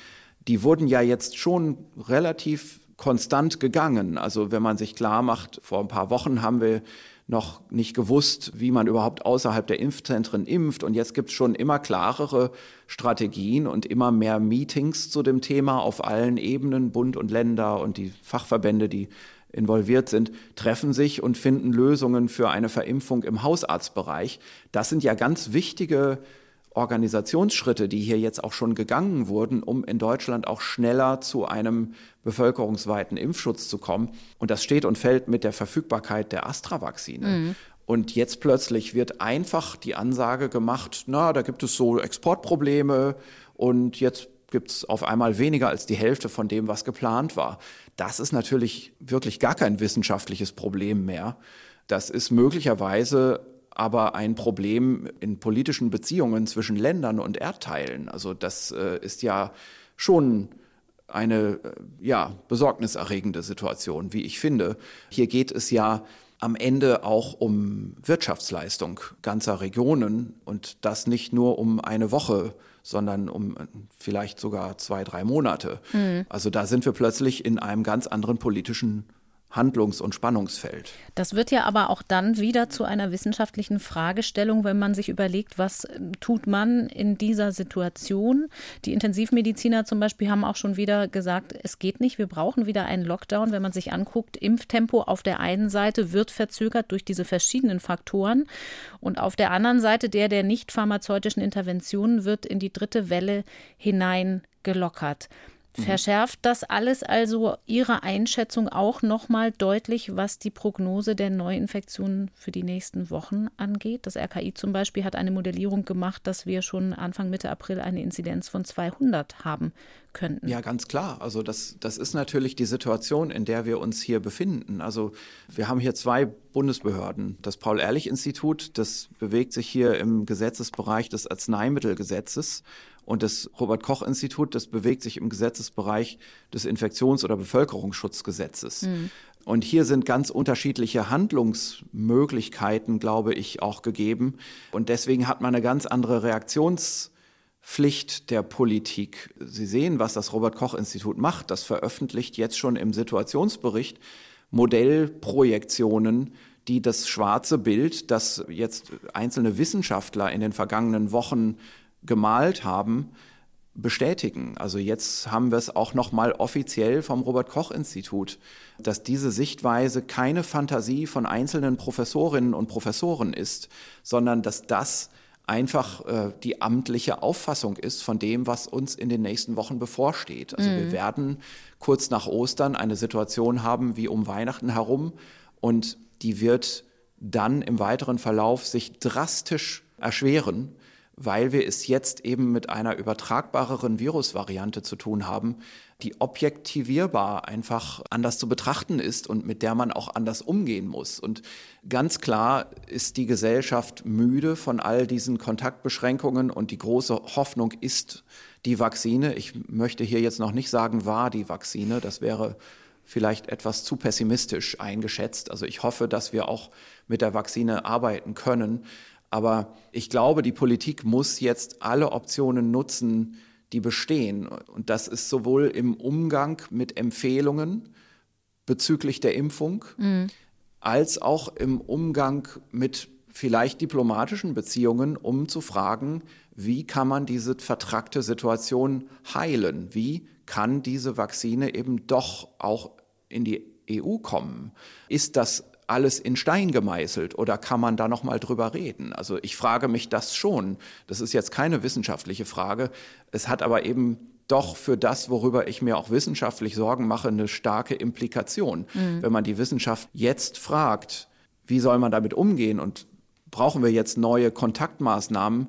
die wurden ja jetzt schon relativ konstant gegangen. Also wenn man sich klar macht, vor ein paar Wochen haben wir noch nicht gewusst, wie man überhaupt außerhalb der Impfzentren impft. Und jetzt gibt es schon immer klarere Strategien und immer mehr Meetings zu dem Thema auf allen Ebenen. Bund und Länder und die Fachverbände, die involviert sind, treffen sich und finden Lösungen für eine Verimpfung im Hausarztbereich. Das sind ja ganz wichtige Organisationsschritte, die hier jetzt auch schon gegangen wurden, um in Deutschland auch schneller zu einem bevölkerungsweiten Impfschutz zu kommen. Und das steht und fällt mit der Verfügbarkeit der Astra-Vakzine. Mhm. Und jetzt plötzlich wird einfach die Ansage gemacht, na, da gibt es so Exportprobleme und jetzt gibt es auf einmal weniger als die Hälfte von dem, was geplant war. Das ist natürlich wirklich gar kein wissenschaftliches Problem mehr. Das ist möglicherweise aber ein Problem in politischen Beziehungen zwischen Ländern und Erdteilen. Also das äh, ist ja schon eine äh, ja, besorgniserregende Situation, wie ich finde. Hier geht es ja am Ende auch um Wirtschaftsleistung ganzer Regionen und das nicht nur um eine Woche, sondern um äh, vielleicht sogar zwei, drei Monate. Mhm. Also da sind wir plötzlich in einem ganz anderen politischen Handlungs- und Spannungsfeld. Das wird ja aber auch dann wieder zu einer wissenschaftlichen Fragestellung, wenn man sich überlegt, was tut man in dieser Situation. Die Intensivmediziner zum Beispiel haben auch schon wieder gesagt, es geht nicht, wir brauchen wieder einen Lockdown. Wenn man sich anguckt, Impftempo auf der einen Seite wird verzögert durch diese verschiedenen Faktoren und auf der anderen Seite der der nicht pharmazeutischen Interventionen wird in die dritte Welle hinein gelockert. Mhm. Verschärft das alles also Ihre Einschätzung auch nochmal deutlich, was die Prognose der Neuinfektionen für die nächsten Wochen angeht? Das RKI zum Beispiel hat eine Modellierung gemacht, dass wir schon Anfang Mitte April eine Inzidenz von 200 haben könnten. Ja, ganz klar. Also das, das ist natürlich die Situation, in der wir uns hier befinden. Also wir haben hier zwei Bundesbehörden. Das Paul-Ehrlich-Institut, das bewegt sich hier im Gesetzesbereich des Arzneimittelgesetzes und das Robert-Koch-Institut, das bewegt sich im Gesetzesbereich des Infektions- oder Bevölkerungsschutzgesetzes. Mhm. Und hier sind ganz unterschiedliche Handlungsmöglichkeiten, glaube ich, auch gegeben. Und deswegen hat man eine ganz andere Reaktionspflicht der Politik. Sie sehen, was das Robert-Koch-Institut macht. Das veröffentlicht jetzt schon im Situationsbericht Modellprojektionen, die das schwarze Bild, das jetzt einzelne Wissenschaftler in den vergangenen Wochen gemalt haben, bestätigen. Also jetzt haben wir es auch noch mal offiziell vom Robert Koch Institut, dass diese Sichtweise keine Fantasie von einzelnen Professorinnen und Professoren ist, sondern dass das einfach äh, die amtliche Auffassung ist von dem, was uns in den nächsten Wochen bevorsteht. Also mhm. wir werden kurz nach Ostern eine Situation haben wie um Weihnachten herum und die wird dann im weiteren Verlauf sich drastisch erschweren weil wir es jetzt eben mit einer übertragbareren Virusvariante zu tun haben, die objektivierbar einfach anders zu betrachten ist und mit der man auch anders umgehen muss. Und ganz klar ist die Gesellschaft müde von all diesen Kontaktbeschränkungen und die große Hoffnung ist die Vakzine. Ich möchte hier jetzt noch nicht sagen, war die Vakzine. Das wäre vielleicht etwas zu pessimistisch eingeschätzt. Also ich hoffe, dass wir auch mit der Vakzine arbeiten können. Aber ich glaube, die Politik muss jetzt alle Optionen nutzen, die bestehen. Und das ist sowohl im Umgang mit Empfehlungen bezüglich der Impfung, mhm. als auch im Umgang mit vielleicht diplomatischen Beziehungen, um zu fragen, wie kann man diese vertrackte Situation heilen? Wie kann diese Vakzine eben doch auch in die EU kommen? Ist das alles in Stein gemeißelt oder kann man da noch mal drüber reden? Also ich frage mich das schon. Das ist jetzt keine wissenschaftliche Frage. Es hat aber eben doch für das, worüber ich mir auch wissenschaftlich Sorgen mache, eine starke Implikation. Mhm. Wenn man die Wissenschaft jetzt fragt, wie soll man damit umgehen und brauchen wir jetzt neue Kontaktmaßnahmen,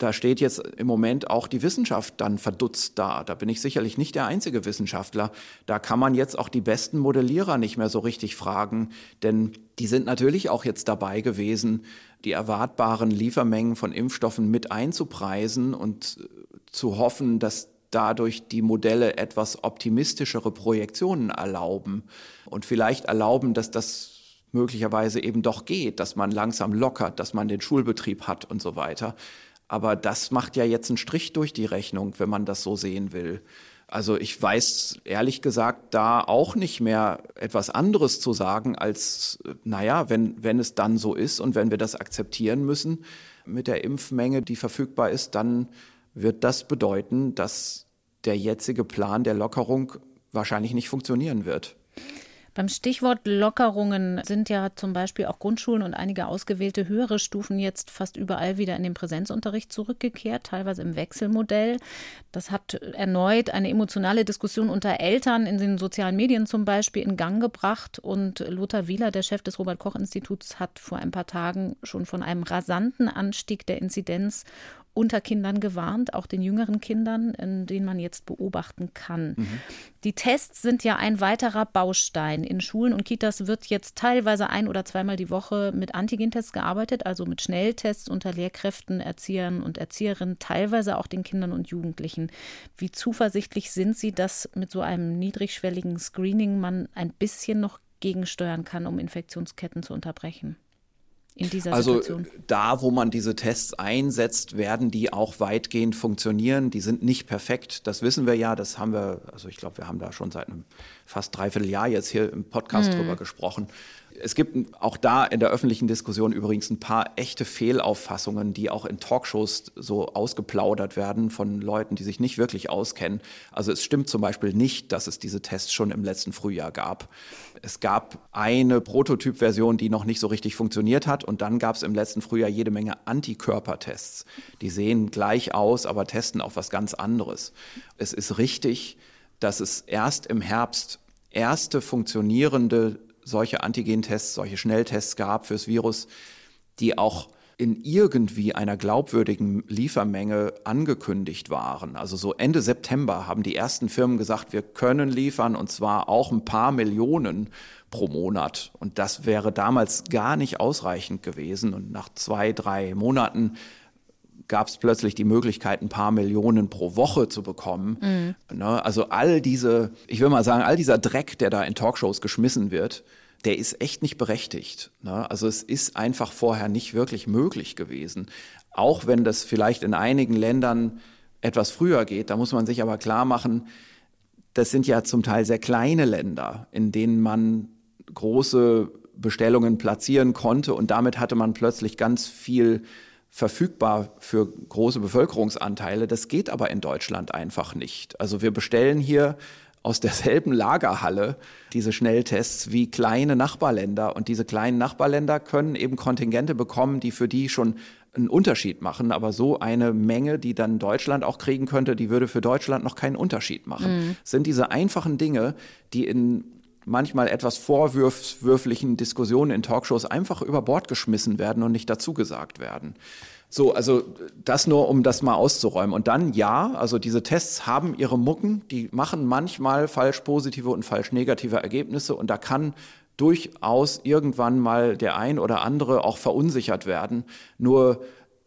da steht jetzt im Moment auch die Wissenschaft dann verdutzt da. Da bin ich sicherlich nicht der einzige Wissenschaftler. Da kann man jetzt auch die besten Modellierer nicht mehr so richtig fragen, denn die sind natürlich auch jetzt dabei gewesen, die erwartbaren Liefermengen von Impfstoffen mit einzupreisen und zu hoffen, dass dadurch die Modelle etwas optimistischere Projektionen erlauben und vielleicht erlauben, dass das möglicherweise eben doch geht, dass man langsam lockert, dass man den Schulbetrieb hat und so weiter. Aber das macht ja jetzt einen Strich durch die Rechnung, wenn man das so sehen will. Also ich weiß ehrlich gesagt da auch nicht mehr etwas anderes zu sagen als, naja, wenn, wenn es dann so ist und wenn wir das akzeptieren müssen mit der Impfmenge, die verfügbar ist, dann wird das bedeuten, dass der jetzige Plan der Lockerung wahrscheinlich nicht funktionieren wird. Beim Stichwort Lockerungen sind ja zum Beispiel auch Grundschulen und einige ausgewählte höhere Stufen jetzt fast überall wieder in den Präsenzunterricht zurückgekehrt, teilweise im Wechselmodell. Das hat erneut eine emotionale Diskussion unter Eltern in den sozialen Medien zum Beispiel in Gang gebracht. Und Lothar Wieler, der Chef des Robert-Koch-Instituts, hat vor ein paar Tagen schon von einem rasanten Anstieg der Inzidenz unter Kindern gewarnt, auch den jüngeren Kindern, in denen man jetzt beobachten kann. Mhm. Die Tests sind ja ein weiterer Baustein. In Schulen und Kitas wird jetzt teilweise ein oder zweimal die Woche mit Antigentests gearbeitet, also mit Schnelltests unter Lehrkräften, Erziehern und Erzieherinnen, teilweise auch den Kindern und Jugendlichen. Wie zuversichtlich sind Sie, dass mit so einem niedrigschwelligen Screening man ein bisschen noch gegensteuern kann, um Infektionsketten zu unterbrechen? In dieser also, Situation? Also da, wo man diese Tests einsetzt, werden die auch weitgehend funktionieren. Die sind nicht perfekt, das wissen wir ja. Das haben wir, also ich glaube, wir haben da schon seit einem fast dreiviertel Jahr jetzt hier im Podcast mhm. drüber gesprochen. Es gibt auch da in der öffentlichen Diskussion übrigens ein paar echte Fehlauffassungen, die auch in Talkshows so ausgeplaudert werden von Leuten, die sich nicht wirklich auskennen. Also es stimmt zum Beispiel nicht, dass es diese Tests schon im letzten Frühjahr gab. Es gab eine Prototypversion, die noch nicht so richtig funktioniert hat und dann gab es im letzten Frühjahr jede Menge Antikörpertests. Die sehen gleich aus, aber testen auf was ganz anderes. Es ist richtig, dass es erst im Herbst erste funktionierende solche Antigentests, solche Schnelltests gab fürs Virus, die auch in irgendwie einer glaubwürdigen Liefermenge angekündigt waren. Also so Ende September haben die ersten Firmen gesagt, wir können liefern und zwar auch ein paar Millionen pro Monat. Und das wäre damals gar nicht ausreichend gewesen. Und nach zwei, drei Monaten gab es plötzlich die Möglichkeit, ein paar Millionen pro Woche zu bekommen. Mhm. Ne, also all diese, ich will mal sagen, all dieser Dreck, der da in Talkshows geschmissen wird, der ist echt nicht berechtigt. Ne? Also es ist einfach vorher nicht wirklich möglich gewesen. Auch wenn das vielleicht in einigen Ländern etwas früher geht, da muss man sich aber klar machen, das sind ja zum Teil sehr kleine Länder, in denen man große Bestellungen platzieren konnte und damit hatte man plötzlich ganz viel verfügbar für große Bevölkerungsanteile. Das geht aber in Deutschland einfach nicht. Also wir bestellen hier aus derselben Lagerhalle diese Schnelltests wie kleine Nachbarländer. Und diese kleinen Nachbarländer können eben Kontingente bekommen, die für die schon einen Unterschied machen. Aber so eine Menge, die dann Deutschland auch kriegen könnte, die würde für Deutschland noch keinen Unterschied machen. Mhm. sind diese einfachen Dinge, die in manchmal etwas vorwürflichen Diskussionen in Talkshows einfach über Bord geschmissen werden und nicht dazu gesagt werden. So, also das nur, um das mal auszuräumen. Und dann ja, also diese Tests haben ihre Mucken, die machen manchmal falsch positive und falsch negative Ergebnisse und da kann durchaus irgendwann mal der ein oder andere auch verunsichert werden. Nur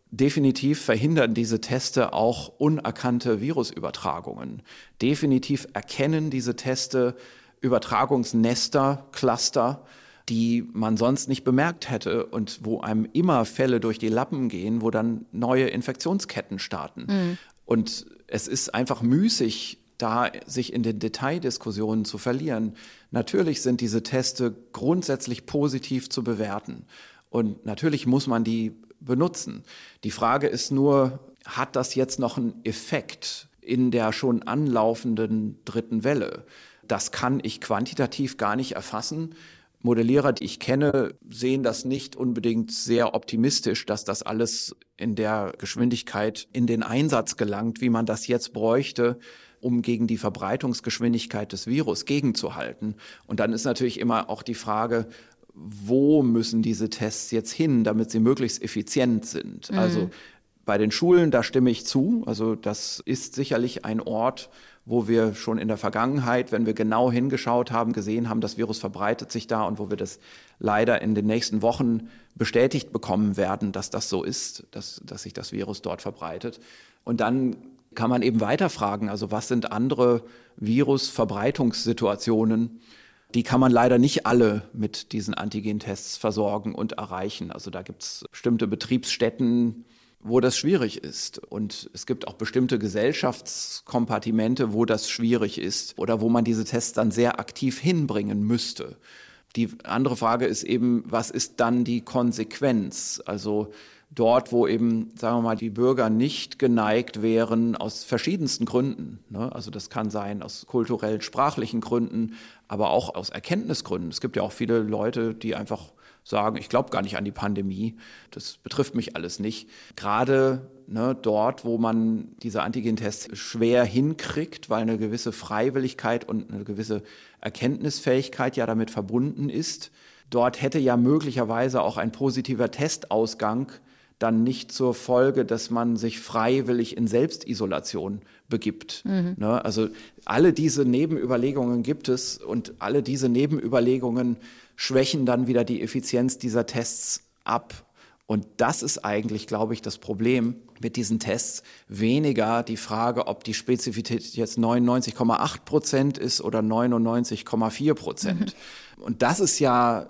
definitiv verhindern diese Teste auch unerkannte Virusübertragungen. Definitiv erkennen diese Teste Übertragungsnester, Cluster, die man sonst nicht bemerkt hätte und wo einem immer Fälle durch die Lappen gehen, wo dann neue Infektionsketten starten. Mhm. Und es ist einfach müßig, da sich in den Detaildiskussionen zu verlieren. Natürlich sind diese Teste grundsätzlich positiv zu bewerten. Und natürlich muss man die benutzen. Die Frage ist nur, hat das jetzt noch einen Effekt in der schon anlaufenden dritten Welle? Das kann ich quantitativ gar nicht erfassen Modellierer, die ich kenne, sehen das nicht unbedingt sehr optimistisch, dass das alles in der Geschwindigkeit in den Einsatz gelangt, wie man das jetzt bräuchte, um gegen die Verbreitungsgeschwindigkeit des Virus gegenzuhalten. Und dann ist natürlich immer auch die Frage, wo müssen diese Tests jetzt hin, damit sie möglichst effizient sind? Mhm. Also bei den Schulen, da stimme ich zu. Also das ist sicherlich ein Ort, wo wir schon in der Vergangenheit, wenn wir genau hingeschaut haben, gesehen haben, das Virus verbreitet sich da und wo wir das leider in den nächsten Wochen bestätigt bekommen werden, dass das so ist, dass, dass sich das Virus dort verbreitet. Und dann kann man eben weiterfragen, also was sind andere Virusverbreitungssituationen? Die kann man leider nicht alle mit diesen Antigentests versorgen und erreichen. Also da gibt es bestimmte Betriebsstätten, wo das schwierig ist. Und es gibt auch bestimmte Gesellschaftskompartimente, wo das schwierig ist oder wo man diese Tests dann sehr aktiv hinbringen müsste. Die andere Frage ist eben, was ist dann die Konsequenz? Also dort, wo eben, sagen wir mal, die Bürger nicht geneigt wären aus verschiedensten Gründen. Ne? Also das kann sein aus kulturell sprachlichen Gründen, aber auch aus Erkenntnisgründen. Es gibt ja auch viele Leute, die einfach sagen, ich glaube gar nicht an die Pandemie, das betrifft mich alles nicht. Gerade ne, dort, wo man diese Antigentests schwer hinkriegt, weil eine gewisse Freiwilligkeit und eine gewisse Erkenntnisfähigkeit ja damit verbunden ist, dort hätte ja möglicherweise auch ein positiver Testausgang dann nicht zur Folge, dass man sich freiwillig in Selbstisolation begibt. Mhm. Ne? Also alle diese Nebenüberlegungen gibt es und alle diese Nebenüberlegungen schwächen dann wieder die Effizienz dieser Tests ab. Und das ist eigentlich, glaube ich, das Problem mit diesen Tests. Weniger die Frage, ob die Spezifität jetzt 99,8 Prozent ist oder 99,4 Prozent. Mhm. Und das ist ja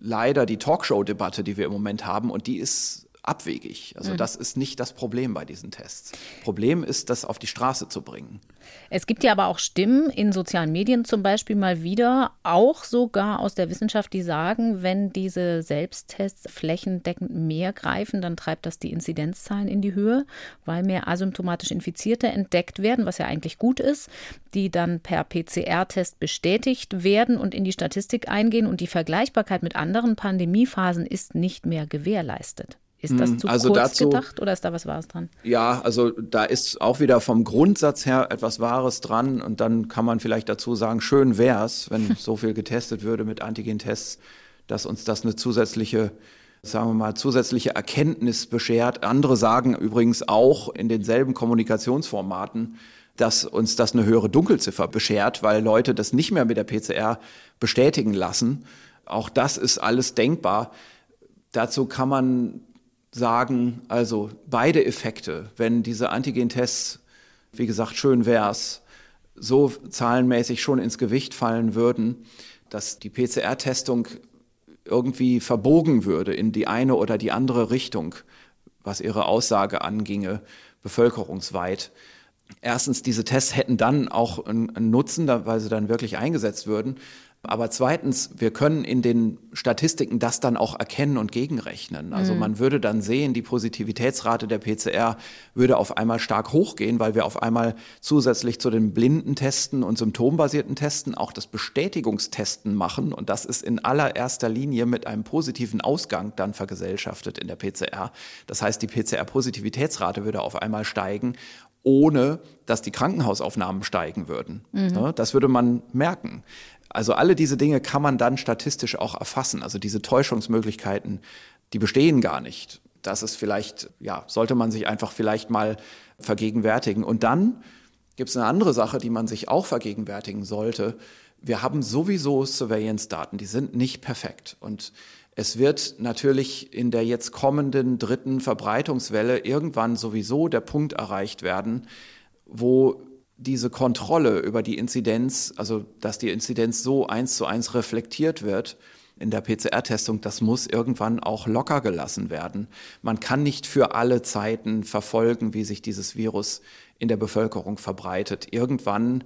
leider die Talkshow-Debatte, die wir im Moment haben. Und die ist abwegig. Also mhm. das ist nicht das Problem bei diesen Tests. Problem ist, das auf die Straße zu bringen. Es gibt ja aber auch Stimmen in sozialen Medien zum Beispiel mal wieder, auch sogar aus der Wissenschaft, die sagen, wenn diese Selbsttests flächendeckend mehr greifen, dann treibt das die Inzidenzzahlen in die Höhe, weil mehr asymptomatisch Infizierte entdeckt werden, was ja eigentlich gut ist, die dann per PCR-Test bestätigt werden und in die Statistik eingehen und die Vergleichbarkeit mit anderen Pandemiephasen ist nicht mehr gewährleistet. Ist das hm, zu also kurz dazu, gedacht oder ist da was Wahres dran? Ja, also da ist auch wieder vom Grundsatz her etwas Wahres dran und dann kann man vielleicht dazu sagen, schön wäre es, wenn (laughs) so viel getestet würde mit Antigen-Tests, dass uns das eine zusätzliche sagen wir mal, zusätzliche Erkenntnis beschert. Andere sagen übrigens auch in denselben Kommunikationsformaten, dass uns das eine höhere Dunkelziffer beschert, weil Leute das nicht mehr mit der PCR bestätigen lassen. Auch das ist alles denkbar. Dazu kann man sagen, also beide Effekte, wenn diese Antigen-Tests, wie gesagt, schön wär's, so zahlenmäßig schon ins Gewicht fallen würden, dass die PCR-Testung irgendwie verbogen würde in die eine oder die andere Richtung, was ihre Aussage anginge, bevölkerungsweit. Erstens, diese Tests hätten dann auch einen Nutzen, weil sie dann wirklich eingesetzt würden. Aber zweitens, wir können in den Statistiken das dann auch erkennen und gegenrechnen. Also mhm. man würde dann sehen, die Positivitätsrate der PCR würde auf einmal stark hochgehen, weil wir auf einmal zusätzlich zu den blinden Testen und symptombasierten Testen auch das Bestätigungstesten machen. Und das ist in allererster Linie mit einem positiven Ausgang dann vergesellschaftet in der PCR. Das heißt, die PCR-Positivitätsrate würde auf einmal steigen ohne dass die Krankenhausaufnahmen steigen würden. Mhm. Das würde man merken. Also alle diese Dinge kann man dann statistisch auch erfassen. Also diese Täuschungsmöglichkeiten, die bestehen gar nicht. Das ist vielleicht, ja, sollte man sich einfach vielleicht mal vergegenwärtigen. Und dann gibt es eine andere Sache, die man sich auch vergegenwärtigen sollte. Wir haben sowieso Surveillance-Daten, die sind nicht perfekt. Und es wird natürlich in der jetzt kommenden dritten Verbreitungswelle irgendwann sowieso der Punkt erreicht werden, wo diese Kontrolle über die Inzidenz, also dass die Inzidenz so eins zu eins reflektiert wird in der PCR-Testung, das muss irgendwann auch locker gelassen werden. Man kann nicht für alle Zeiten verfolgen, wie sich dieses Virus in der Bevölkerung verbreitet. Irgendwann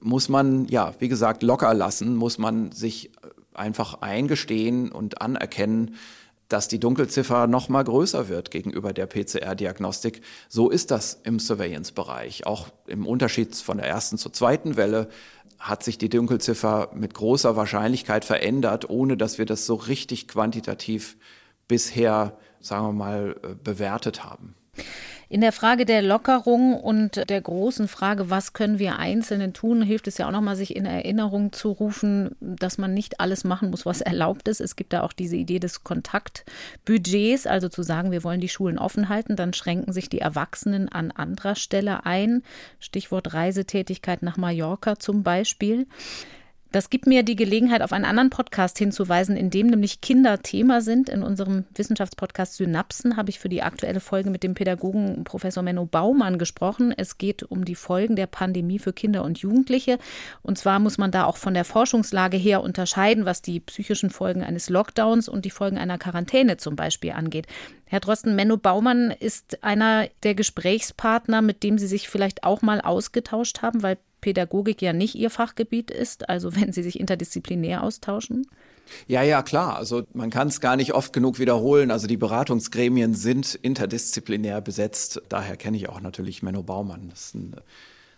muss man, ja, wie gesagt, locker lassen, muss man sich einfach eingestehen und anerkennen, dass die Dunkelziffer noch mal größer wird gegenüber der PCR-Diagnostik. So ist das im Surveillance-Bereich. Auch im Unterschied von der ersten zur zweiten Welle hat sich die Dunkelziffer mit großer Wahrscheinlichkeit verändert, ohne dass wir das so richtig quantitativ bisher, sagen wir mal, äh, bewertet haben. In der Frage der Lockerung und der großen Frage, was können wir Einzelnen tun, hilft es ja auch nochmal, sich in Erinnerung zu rufen, dass man nicht alles machen muss, was (laughs) erlaubt ist. Es gibt da auch diese Idee des Kontaktbudgets, also zu sagen, wir wollen die Schulen offen halten, dann schränken sich die Erwachsenen an anderer Stelle ein. Stichwort Reisetätigkeit nach Mallorca zum Beispiel. Das gibt mir die Gelegenheit, auf einen anderen Podcast hinzuweisen, in dem nämlich Kinder Thema sind. In unserem Wissenschaftspodcast Synapsen habe ich für die aktuelle Folge mit dem Pädagogen Professor Menno Baumann gesprochen. Es geht um die Folgen der Pandemie für Kinder und Jugendliche. Und zwar muss man da auch von der Forschungslage her unterscheiden, was die psychischen Folgen eines Lockdowns und die Folgen einer Quarantäne zum Beispiel angeht. Herr Drosten, Menno Baumann ist einer der Gesprächspartner, mit dem Sie sich vielleicht auch mal ausgetauscht haben, weil Pädagogik ja nicht Ihr Fachgebiet ist, also wenn Sie sich interdisziplinär austauschen? Ja, ja, klar. Also man kann es gar nicht oft genug wiederholen. Also die Beratungsgremien sind interdisziplinär besetzt. Daher kenne ich auch natürlich Menno Baumann. Das ist ein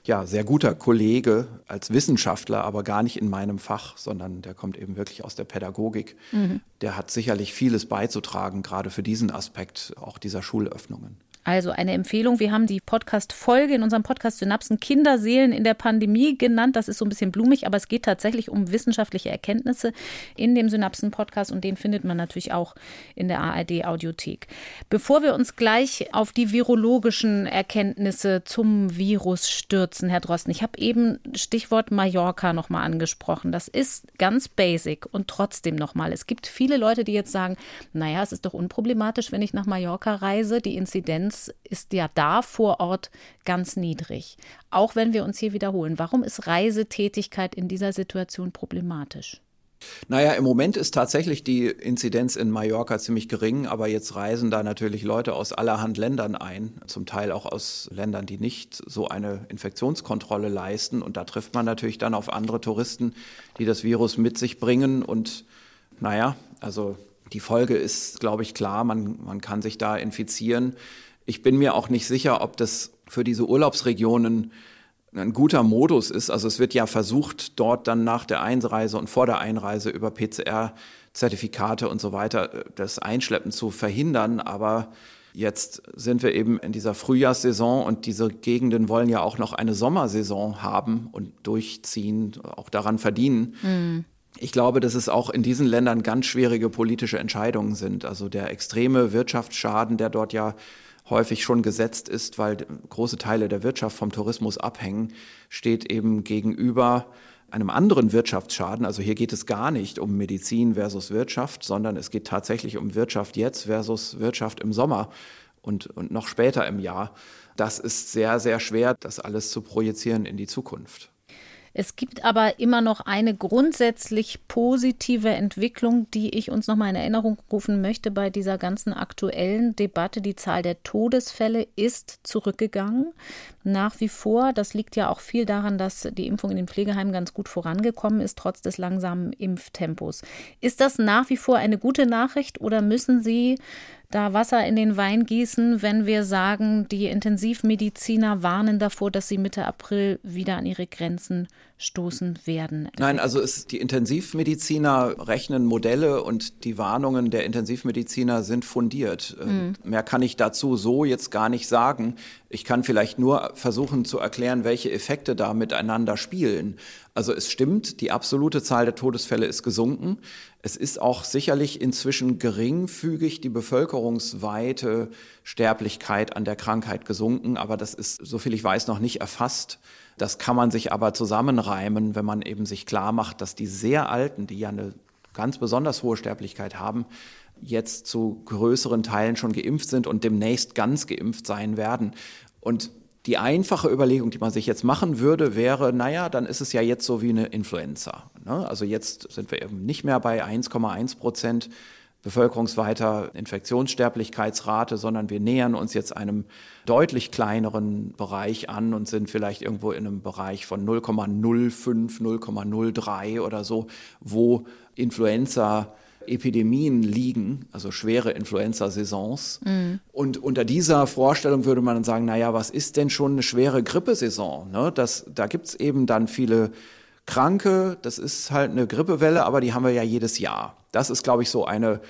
ja, sehr guter Kollege als Wissenschaftler, aber gar nicht in meinem Fach, sondern der kommt eben wirklich aus der Pädagogik. Mhm. Der hat sicherlich vieles beizutragen, gerade für diesen Aspekt auch dieser Schulöffnungen. Also eine Empfehlung. Wir haben die Podcast-Folge in unserem Podcast Synapsen Kinderseelen in der Pandemie genannt. Das ist so ein bisschen blumig, aber es geht tatsächlich um wissenschaftliche Erkenntnisse in dem Synapsen-Podcast und den findet man natürlich auch in der ARD-Audiothek. Bevor wir uns gleich auf die virologischen Erkenntnisse zum Virus stürzen, Herr Drosten, ich habe eben Stichwort Mallorca nochmal angesprochen. Das ist ganz basic und trotzdem nochmal. Es gibt viele Leute, die jetzt sagen, naja, es ist doch unproblematisch, wenn ich nach Mallorca reise. Die Inzidenz Inzidenz ist ja da vor Ort ganz niedrig. Auch wenn wir uns hier wiederholen. Warum ist Reisetätigkeit in dieser Situation problematisch? Naja, im Moment ist tatsächlich die Inzidenz in Mallorca ziemlich gering, aber jetzt reisen da natürlich Leute aus allerhand Ländern ein, zum Teil auch aus Ländern, die nicht so eine Infektionskontrolle leisten. Und da trifft man natürlich dann auf andere Touristen, die das Virus mit sich bringen. Und naja, also die Folge ist, glaube ich, klar, man, man kann sich da infizieren. Ich bin mir auch nicht sicher, ob das für diese Urlaubsregionen ein guter Modus ist. Also es wird ja versucht, dort dann nach der Einreise und vor der Einreise über PCR-Zertifikate und so weiter äh, das Einschleppen zu verhindern. Aber jetzt sind wir eben in dieser Frühjahrssaison und diese Gegenden wollen ja auch noch eine Sommersaison haben und durchziehen, auch daran verdienen. Mhm. Ich glaube, dass es auch in diesen Ländern ganz schwierige politische Entscheidungen sind. Also der extreme Wirtschaftsschaden, der dort ja häufig schon gesetzt ist, weil große Teile der Wirtschaft vom Tourismus abhängen, steht eben gegenüber einem anderen Wirtschaftsschaden. Also hier geht es gar nicht um Medizin versus Wirtschaft, sondern es geht tatsächlich um Wirtschaft jetzt versus Wirtschaft im Sommer und, und noch später im Jahr. Das ist sehr, sehr schwer, das alles zu projizieren in die Zukunft. Es gibt aber immer noch eine grundsätzlich positive Entwicklung, die ich uns noch mal in Erinnerung rufen möchte bei dieser ganzen aktuellen Debatte. Die Zahl der Todesfälle ist zurückgegangen. Nach wie vor, das liegt ja auch viel daran, dass die Impfung in den Pflegeheimen ganz gut vorangekommen ist, trotz des langsamen Impftempos. Ist das nach wie vor eine gute Nachricht oder müssen Sie da Wasser in den Wein gießen, wenn wir sagen, die Intensivmediziner warnen davor, dass sie Mitte April wieder an ihre Grenzen stoßen werden? Nein, also ist, die Intensivmediziner rechnen Modelle und die Warnungen der Intensivmediziner sind fundiert. Mhm. Mehr kann ich dazu so jetzt gar nicht sagen. Ich kann vielleicht nur versuchen zu erklären, welche Effekte da miteinander spielen. Also es stimmt, die absolute Zahl der Todesfälle ist gesunken. Es ist auch sicherlich inzwischen geringfügig die bevölkerungsweite Sterblichkeit an der Krankheit gesunken, aber das ist, soviel ich weiß, noch nicht erfasst. Das kann man sich aber zusammenreimen, wenn man eben sich klar macht, dass die sehr Alten, die ja eine ganz besonders hohe Sterblichkeit haben, jetzt zu größeren Teilen schon geimpft sind und demnächst ganz geimpft sein werden. Und die einfache Überlegung, die man sich jetzt machen würde, wäre, naja, dann ist es ja jetzt so wie eine Influenza. Ne? Also jetzt sind wir eben nicht mehr bei 1,1 Prozent bevölkerungsweiter Infektionssterblichkeitsrate, sondern wir nähern uns jetzt einem deutlich kleineren Bereich an und sind vielleicht irgendwo in einem Bereich von 0,05, 0,03 oder so, wo Influenza Epidemien liegen, also schwere Influenza-Saisons. Mhm. Und unter dieser Vorstellung würde man dann sagen, naja, was ist denn schon eine schwere Grippesaison? Ne? Das, da gibt es eben dann viele Kranke, das ist halt eine Grippewelle, aber die haben wir ja jedes Jahr. Das ist, glaube ich, so eine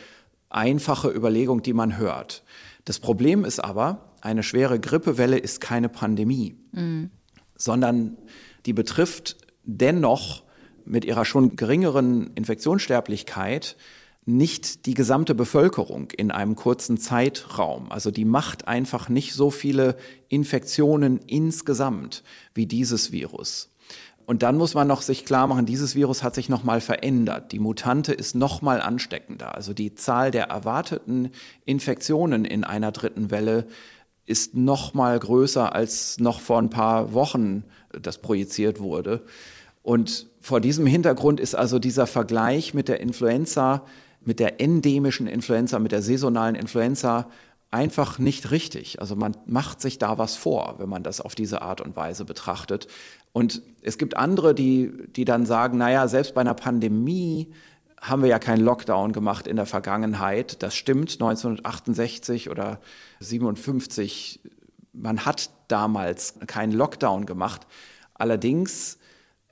einfache Überlegung, die man hört. Das Problem ist aber, eine schwere Grippewelle ist keine Pandemie, mhm. sondern die betrifft dennoch mit ihrer schon geringeren Infektionssterblichkeit nicht die gesamte Bevölkerung in einem kurzen Zeitraum. Also die macht einfach nicht so viele Infektionen insgesamt wie dieses Virus. Und dann muss man noch sich klar machen, dieses Virus hat sich nochmal verändert. Die Mutante ist nochmal ansteckender. Also die Zahl der erwarteten Infektionen in einer dritten Welle ist nochmal größer als noch vor ein paar Wochen das projiziert wurde. Und vor diesem Hintergrund ist also dieser Vergleich mit der Influenza, mit der endemischen Influenza, mit der saisonalen Influenza einfach nicht richtig. Also man macht sich da was vor, wenn man das auf diese Art und Weise betrachtet. Und es gibt andere, die, die dann sagen, naja, selbst bei einer Pandemie haben wir ja keinen Lockdown gemacht in der Vergangenheit. Das stimmt, 1968 oder 57, man hat damals keinen Lockdown gemacht. Allerdings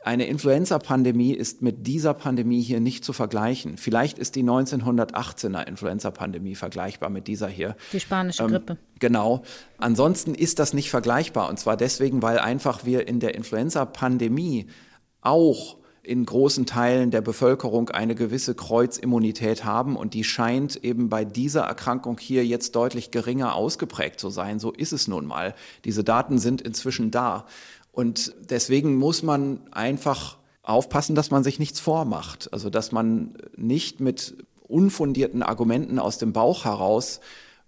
eine Influenza-Pandemie ist mit dieser Pandemie hier nicht zu vergleichen. Vielleicht ist die 1918er Influenza-Pandemie vergleichbar mit dieser hier. Die spanische ähm, Grippe. Genau. Ansonsten ist das nicht vergleichbar. Und zwar deswegen, weil einfach wir in der Influenza-Pandemie auch in großen Teilen der Bevölkerung eine gewisse Kreuzimmunität haben und die scheint eben bei dieser Erkrankung hier jetzt deutlich geringer ausgeprägt zu sein. So ist es nun mal. Diese Daten sind inzwischen da. Und deswegen muss man einfach aufpassen, dass man sich nichts vormacht. Also dass man nicht mit unfundierten Argumenten aus dem Bauch heraus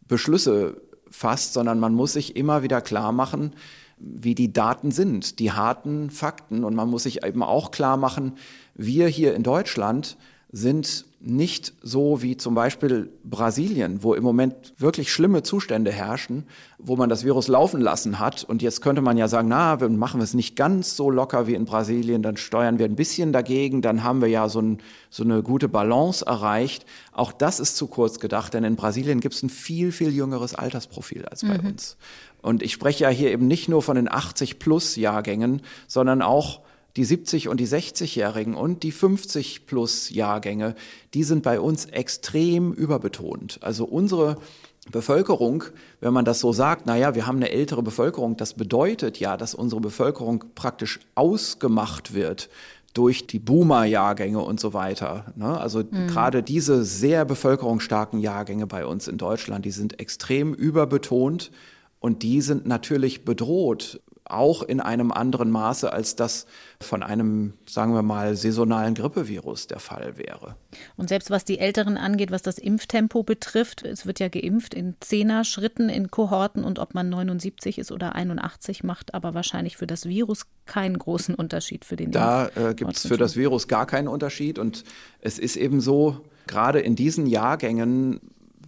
Beschlüsse fasst, sondern man muss sich immer wieder klar machen, wie die Daten sind, die harten Fakten. Und man muss sich eben auch klar machen, wir hier in Deutschland sind nicht so wie zum Beispiel Brasilien, wo im Moment wirklich schlimme Zustände herrschen, wo man das Virus laufen lassen hat. Und jetzt könnte man ja sagen, na, wir machen es nicht ganz so locker wie in Brasilien, dann steuern wir ein bisschen dagegen, dann haben wir ja so, ein, so eine gute Balance erreicht. Auch das ist zu kurz gedacht, denn in Brasilien gibt es ein viel, viel jüngeres Altersprofil als bei mhm. uns. Und ich spreche ja hier eben nicht nur von den 80-plus-Jahrgängen, sondern auch die 70 und die 60-Jährigen und die 50 plus Jahrgänge, die sind bei uns extrem überbetont. Also unsere Bevölkerung, wenn man das so sagt, naja, wir haben eine ältere Bevölkerung, das bedeutet ja, dass unsere Bevölkerung praktisch ausgemacht wird durch die Boomer-Jahrgänge und so weiter. Ne? Also mhm. gerade diese sehr bevölkerungsstarken Jahrgänge bei uns in Deutschland, die sind extrem überbetont und die sind natürlich bedroht auch in einem anderen Maße, als das von einem, sagen wir mal, saisonalen Grippevirus der Fall wäre. Und selbst was die Älteren angeht, was das Impftempo betrifft, es wird ja geimpft in Zehner-Schritten, in Kohorten. Und ob man 79 ist oder 81 macht, aber wahrscheinlich für das Virus keinen großen Unterschied für den Da äh, gibt es für das Virus gar keinen Unterschied. Und es ist eben so, gerade in diesen Jahrgängen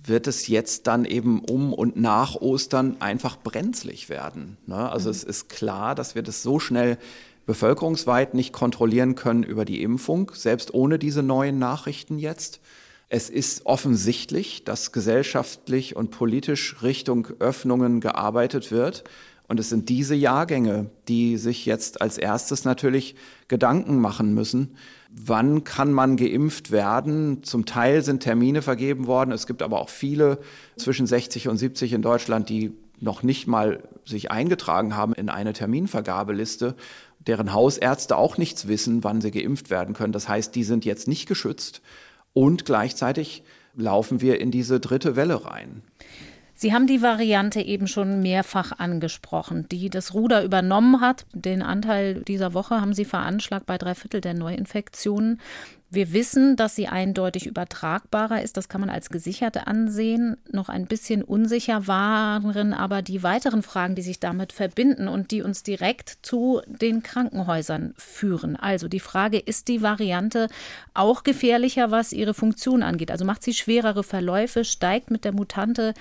wird es jetzt dann eben um und nach Ostern einfach brenzlig werden. Ne? Also mhm. es ist klar, dass wir das so schnell bevölkerungsweit nicht kontrollieren können über die Impfung, selbst ohne diese neuen Nachrichten jetzt. Es ist offensichtlich, dass gesellschaftlich und politisch Richtung Öffnungen gearbeitet wird. Und es sind diese Jahrgänge, die sich jetzt als erstes natürlich Gedanken machen müssen, wann kann man geimpft werden. Zum Teil sind Termine vergeben worden. Es gibt aber auch viele zwischen 60 und 70 in Deutschland, die noch nicht mal sich eingetragen haben in eine Terminvergabeliste, deren Hausärzte auch nichts wissen, wann sie geimpft werden können. Das heißt, die sind jetzt nicht geschützt und gleichzeitig laufen wir in diese dritte Welle rein. Sie haben die Variante eben schon mehrfach angesprochen, die das Ruder übernommen hat. Den Anteil dieser Woche haben Sie veranschlagt bei drei Viertel der Neuinfektionen. Wir wissen, dass sie eindeutig übertragbarer ist. Das kann man als gesichert ansehen. Noch ein bisschen unsicher waren aber die weiteren Fragen, die sich damit verbinden und die uns direkt zu den Krankenhäusern führen. Also die Frage, ist die Variante auch gefährlicher, was ihre Funktion angeht? Also macht sie schwerere Verläufe, steigt mit der Mutante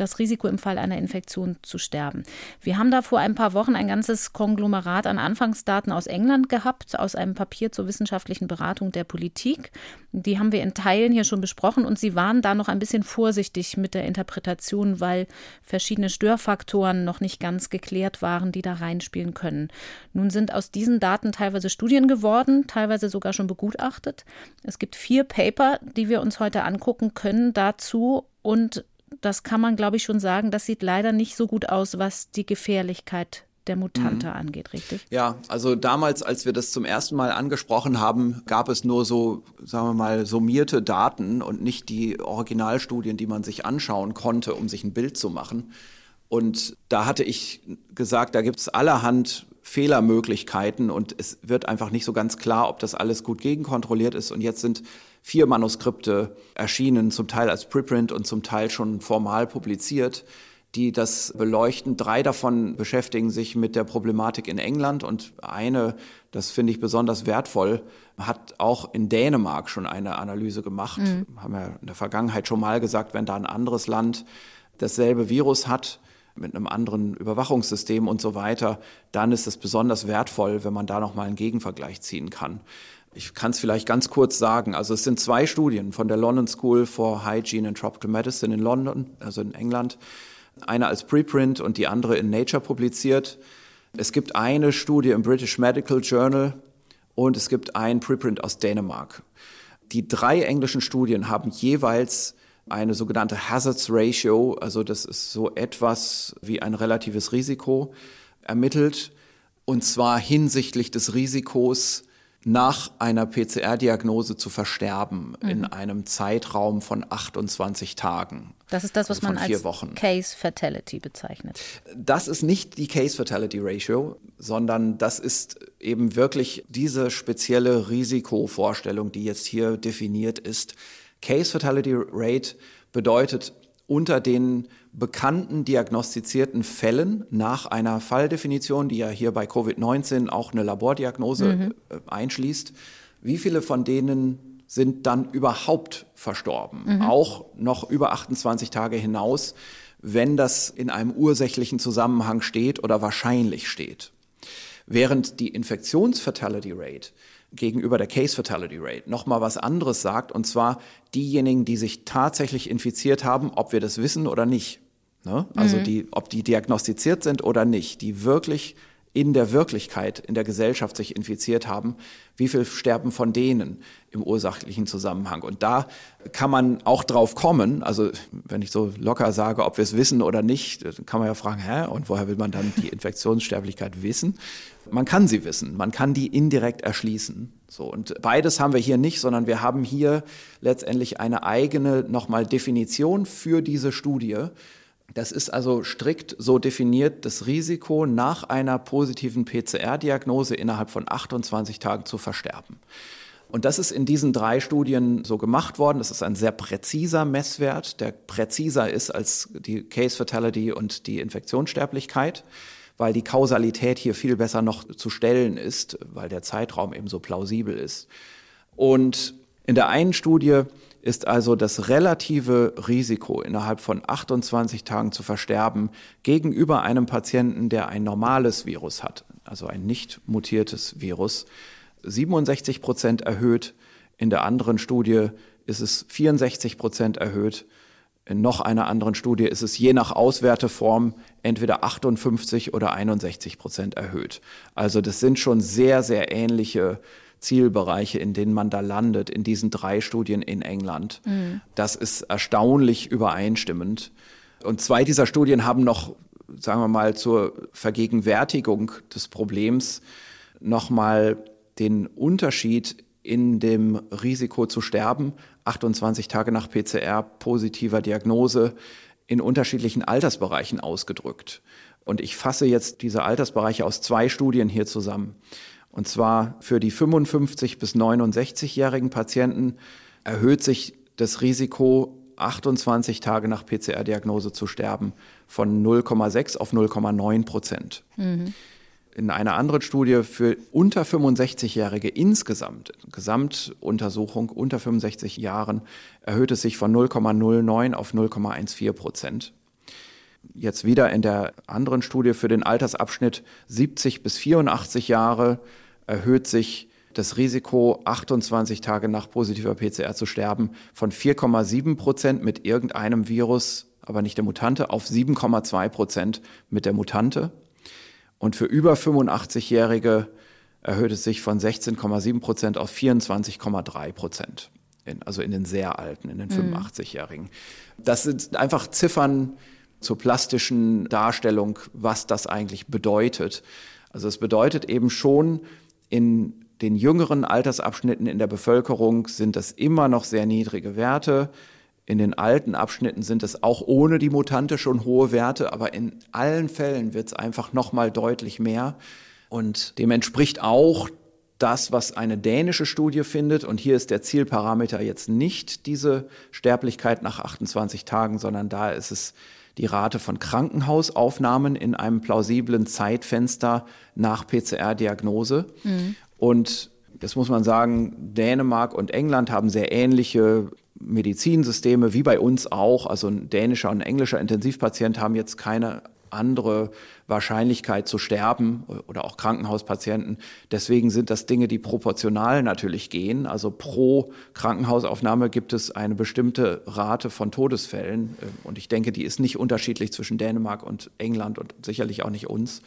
das Risiko im Fall einer Infektion zu sterben. Wir haben da vor ein paar Wochen ein ganzes Konglomerat an Anfangsdaten aus England gehabt, aus einem Papier zur wissenschaftlichen Beratung der Politik. Die haben wir in Teilen hier schon besprochen und Sie waren da noch ein bisschen vorsichtig mit der Interpretation, weil verschiedene Störfaktoren noch nicht ganz geklärt waren, die da reinspielen können. Nun sind aus diesen Daten teilweise Studien geworden, teilweise sogar schon begutachtet. Es gibt vier Paper, die wir uns heute angucken können dazu und das kann man, glaube ich, schon sagen, das sieht leider nicht so gut aus, was die Gefährlichkeit der Mutante mhm. angeht, richtig? Ja, also damals, als wir das zum ersten Mal angesprochen haben, gab es nur so, sagen wir mal, summierte Daten und nicht die Originalstudien, die man sich anschauen konnte, um sich ein Bild zu machen. Und da hatte ich gesagt, da gibt es allerhand Fehlermöglichkeiten und es wird einfach nicht so ganz klar, ob das alles gut gegenkontrolliert ist. Und jetzt sind vier Manuskripte erschienen, zum Teil als Preprint und zum Teil schon formal publiziert, die das beleuchten. Drei davon beschäftigen sich mit der Problematik in England und eine, das finde ich besonders wertvoll, hat auch in Dänemark schon eine Analyse gemacht. Mhm. Haben wir in der Vergangenheit schon mal gesagt, wenn da ein anderes Land dasselbe Virus hat, mit einem anderen Überwachungssystem und so weiter, dann ist es besonders wertvoll, wenn man da nochmal einen Gegenvergleich ziehen kann. Ich kann es vielleicht ganz kurz sagen. Also es sind zwei Studien von der London School for Hygiene and Tropical Medicine in London, also in England. Eine als Preprint und die andere in Nature publiziert. Es gibt eine Studie im British Medical Journal und es gibt ein Preprint aus Dänemark. Die drei englischen Studien haben jeweils eine sogenannte Hazards Ratio, also das ist so etwas wie ein relatives Risiko, ermittelt. Und zwar hinsichtlich des Risikos, nach einer PCR-Diagnose zu versterben mhm. in einem Zeitraum von 28 Tagen. Das ist das, was also man als Wochen. Case Fatality bezeichnet. Das ist nicht die Case Fatality Ratio, sondern das ist eben wirklich diese spezielle Risikovorstellung, die jetzt hier definiert ist. Case Fatality Rate bedeutet unter den bekannten diagnostizierten Fällen nach einer Falldefinition, die ja hier bei Covid-19 auch eine Labordiagnose mhm. Äh, einschließt, wie viele von denen sind dann überhaupt verstorben, mhm. auch noch über 28 Tage hinaus, wenn das in einem ursächlichen Zusammenhang steht oder wahrscheinlich steht. Während die Infektionsfatality Rate gegenüber der Case Fatality Rate nochmal was anderes sagt, und zwar diejenigen, die sich tatsächlich infiziert haben, ob wir das wissen oder nicht. Ne? Also mhm. die, ob die diagnostiziert sind oder nicht, die wirklich in der Wirklichkeit, in der Gesellschaft sich infiziert haben, wie viel sterben von denen im ursachlichen Zusammenhang. Und da kann man auch drauf kommen, also wenn ich so locker sage, ob wir es wissen oder nicht, kann man ja fragen, hä, und woher will man dann die (laughs) Infektionssterblichkeit wissen? Man kann sie wissen, man kann die indirekt erschließen. So, und beides haben wir hier nicht, sondern wir haben hier letztendlich eine eigene nochmal Definition für diese Studie, das ist also strikt so definiert, das Risiko nach einer positiven PCR-Diagnose innerhalb von 28 Tagen zu versterben. Und das ist in diesen drei Studien so gemacht worden. Das ist ein sehr präziser Messwert, der präziser ist als die Case Fatality und die Infektionssterblichkeit, weil die Kausalität hier viel besser noch zu stellen ist, weil der Zeitraum eben so plausibel ist. Und in der einen Studie ist also das relative Risiko, innerhalb von 28 Tagen zu versterben, gegenüber einem Patienten, der ein normales Virus hat, also ein nicht mutiertes Virus, 67 Prozent erhöht. In der anderen Studie ist es 64 Prozent erhöht. In noch einer anderen Studie ist es je nach Auswerteform entweder 58 oder 61 Prozent erhöht. Also das sind schon sehr, sehr ähnliche Zielbereiche, in denen man da landet, in diesen drei Studien in England. Mhm. Das ist erstaunlich übereinstimmend. Und zwei dieser Studien haben noch, sagen wir mal, zur Vergegenwärtigung des Problems nochmal den Unterschied in dem Risiko zu sterben, 28 Tage nach PCR positiver Diagnose, in unterschiedlichen Altersbereichen ausgedrückt. Und ich fasse jetzt diese Altersbereiche aus zwei Studien hier zusammen. Und zwar für die 55 bis 69-jährigen Patienten erhöht sich das Risiko, 28 Tage nach PCR-Diagnose zu sterben, von 0,6 auf 0,9 Prozent. Mhm. In einer anderen Studie für unter 65-Jährige insgesamt, Gesamtuntersuchung unter 65 Jahren, erhöht es sich von 0,09 auf 0,14 Prozent. Jetzt wieder in der anderen Studie für den Altersabschnitt 70 bis 84 Jahre erhöht sich das Risiko, 28 Tage nach positiver PCR zu sterben, von 4,7 Prozent mit irgendeinem Virus, aber nicht der Mutante, auf 7,2 Prozent mit der Mutante. Und für über 85-Jährige erhöht es sich von 16,7 Prozent auf 24,3 Prozent. In, also in den sehr alten, in den 85-Jährigen. Mhm. Das sind einfach Ziffern zur plastischen Darstellung, was das eigentlich bedeutet. Also es bedeutet eben schon, in den jüngeren Altersabschnitten in der Bevölkerung sind das immer noch sehr niedrige Werte. In den alten Abschnitten sind es auch ohne die Mutante schon hohe Werte, aber in allen Fällen wird es einfach noch mal deutlich mehr. Und dem entspricht auch das, was eine dänische Studie findet. Und hier ist der Zielparameter jetzt nicht diese Sterblichkeit nach 28 Tagen, sondern da ist es die Rate von Krankenhausaufnahmen in einem plausiblen Zeitfenster nach PCR-Diagnose. Mhm. Und das muss man sagen, Dänemark und England haben sehr ähnliche Medizinsysteme wie bei uns auch. Also ein dänischer und ein englischer Intensivpatient haben jetzt keine andere Wahrscheinlichkeit zu sterben oder auch Krankenhauspatienten. Deswegen sind das Dinge, die proportional natürlich gehen. Also pro Krankenhausaufnahme gibt es eine bestimmte Rate von Todesfällen. Und ich denke, die ist nicht unterschiedlich zwischen Dänemark und England und sicherlich auch nicht uns.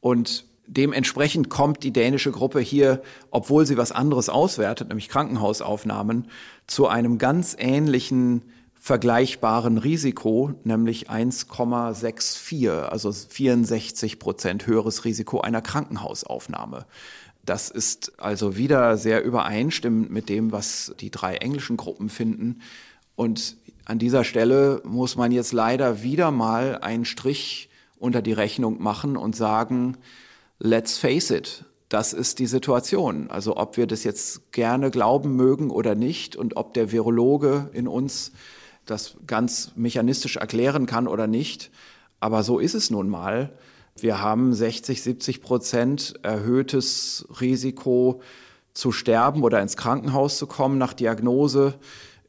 Und dementsprechend kommt die dänische Gruppe hier, obwohl sie was anderes auswertet, nämlich Krankenhausaufnahmen, zu einem ganz ähnlichen vergleichbaren Risiko, nämlich 1,64, also 64 Prozent höheres Risiko einer Krankenhausaufnahme. Das ist also wieder sehr übereinstimmend mit dem, was die drei englischen Gruppen finden. Und an dieser Stelle muss man jetzt leider wieder mal einen Strich unter die Rechnung machen und sagen, let's face it, das ist die Situation. Also ob wir das jetzt gerne glauben mögen oder nicht und ob der Virologe in uns das ganz mechanistisch erklären kann oder nicht. Aber so ist es nun mal. Wir haben 60, 70 Prozent erhöhtes Risiko zu sterben oder ins Krankenhaus zu kommen nach Diagnose.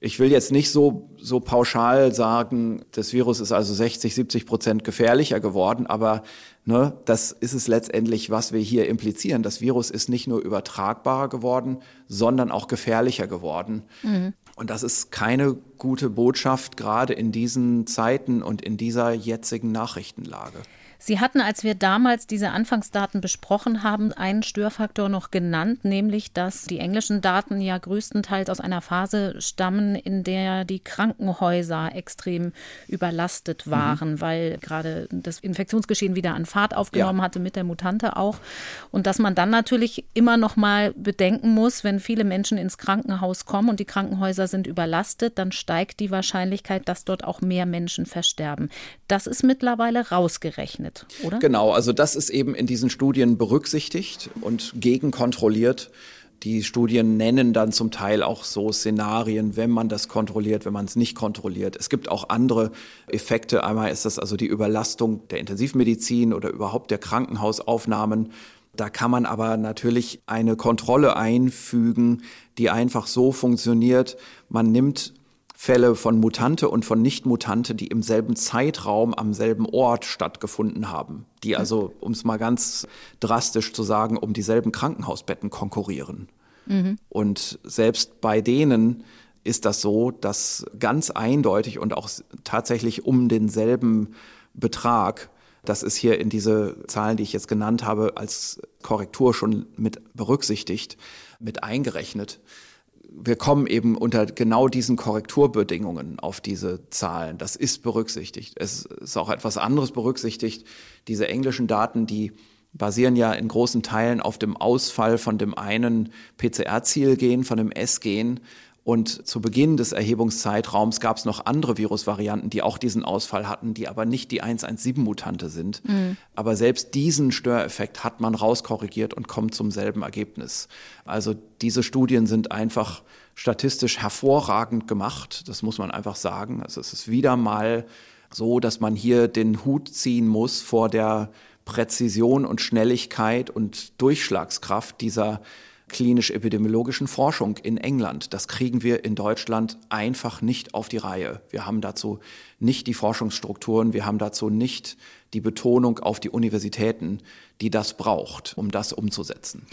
Ich will jetzt nicht so, so pauschal sagen, das Virus ist also 60, 70 Prozent gefährlicher geworden, aber ne, das ist es letztendlich, was wir hier implizieren. Das Virus ist nicht nur übertragbarer geworden, sondern auch gefährlicher geworden. Mhm. Und das ist keine gute Botschaft, gerade in diesen Zeiten und in dieser jetzigen Nachrichtenlage. Sie hatten, als wir damals diese Anfangsdaten besprochen haben, einen Störfaktor noch genannt, nämlich dass die englischen Daten ja größtenteils aus einer Phase stammen, in der die Krankenhäuser extrem überlastet mhm. waren, mhm. weil gerade das Infektionsgeschehen wieder an Fahrt aufgenommen ja. hatte mit der Mutante auch und dass man dann natürlich immer noch mal bedenken muss, wenn viele Menschen ins Krankenhaus kommen und die Krankenhäuser sind überlastet, dann steigt die Wahrscheinlichkeit, dass dort auch mehr Menschen versterben. Das ist mittlerweile rausgerechnet berechnet, oder? Genau, also das ist eben in diesen Studien berücksichtigt und gegenkontrolliert. Die Studien nennen dann zum Teil auch so Szenarien, wenn man das kontrolliert, wenn man es nicht kontrolliert. Es gibt auch andere Effekte. Einmal ist das also die Überlastung der Intensivmedizin oder überhaupt der Krankenhausaufnahmen. Da kann man aber natürlich eine Kontrolle einfügen, die einfach so funktioniert. Man nimmt Fälle von Mutante und von Nicht-Mutante, die im selben Zeitraum am selben Ort stattgefunden haben, die also, um es mal ganz drastisch zu sagen, um dieselben Krankenhausbetten konkurrieren. Mhm. Und selbst bei denen ist das so, dass ganz eindeutig und auch tatsächlich um denselben Betrag, das ist hier in diese Zahlen, die ich jetzt genannt habe, als Korrektur schon mit berücksichtigt, mit eingerechnet wir kommen eben unter genau diesen Korrekturbedingungen auf diese Zahlen. Das ist berücksichtigt. Es ist auch etwas anderes berücksichtigt. Diese englischen Daten, die basieren ja in großen Teilen auf dem Ausfall von dem einen PCR-Zielgen, von dem S-Gen. Und zu Beginn des Erhebungszeitraums gab es noch andere Virusvarianten, die auch diesen Ausfall hatten, die aber nicht die 117-Mutante sind. Mhm. Aber selbst diesen Störeffekt hat man rauskorrigiert und kommt zum selben Ergebnis. Also diese Studien sind einfach statistisch hervorragend gemacht. Das muss man einfach sagen. Also es ist wieder mal so, dass man hier den Hut ziehen muss vor der Präzision und Schnelligkeit und Durchschlagskraft dieser klinisch-epidemiologischen Forschung in England. Das kriegen wir in Deutschland einfach nicht auf die Reihe. Wir haben dazu nicht die Forschungsstrukturen, wir haben dazu nicht die Betonung auf die Universitäten, die das braucht, um das umzusetzen.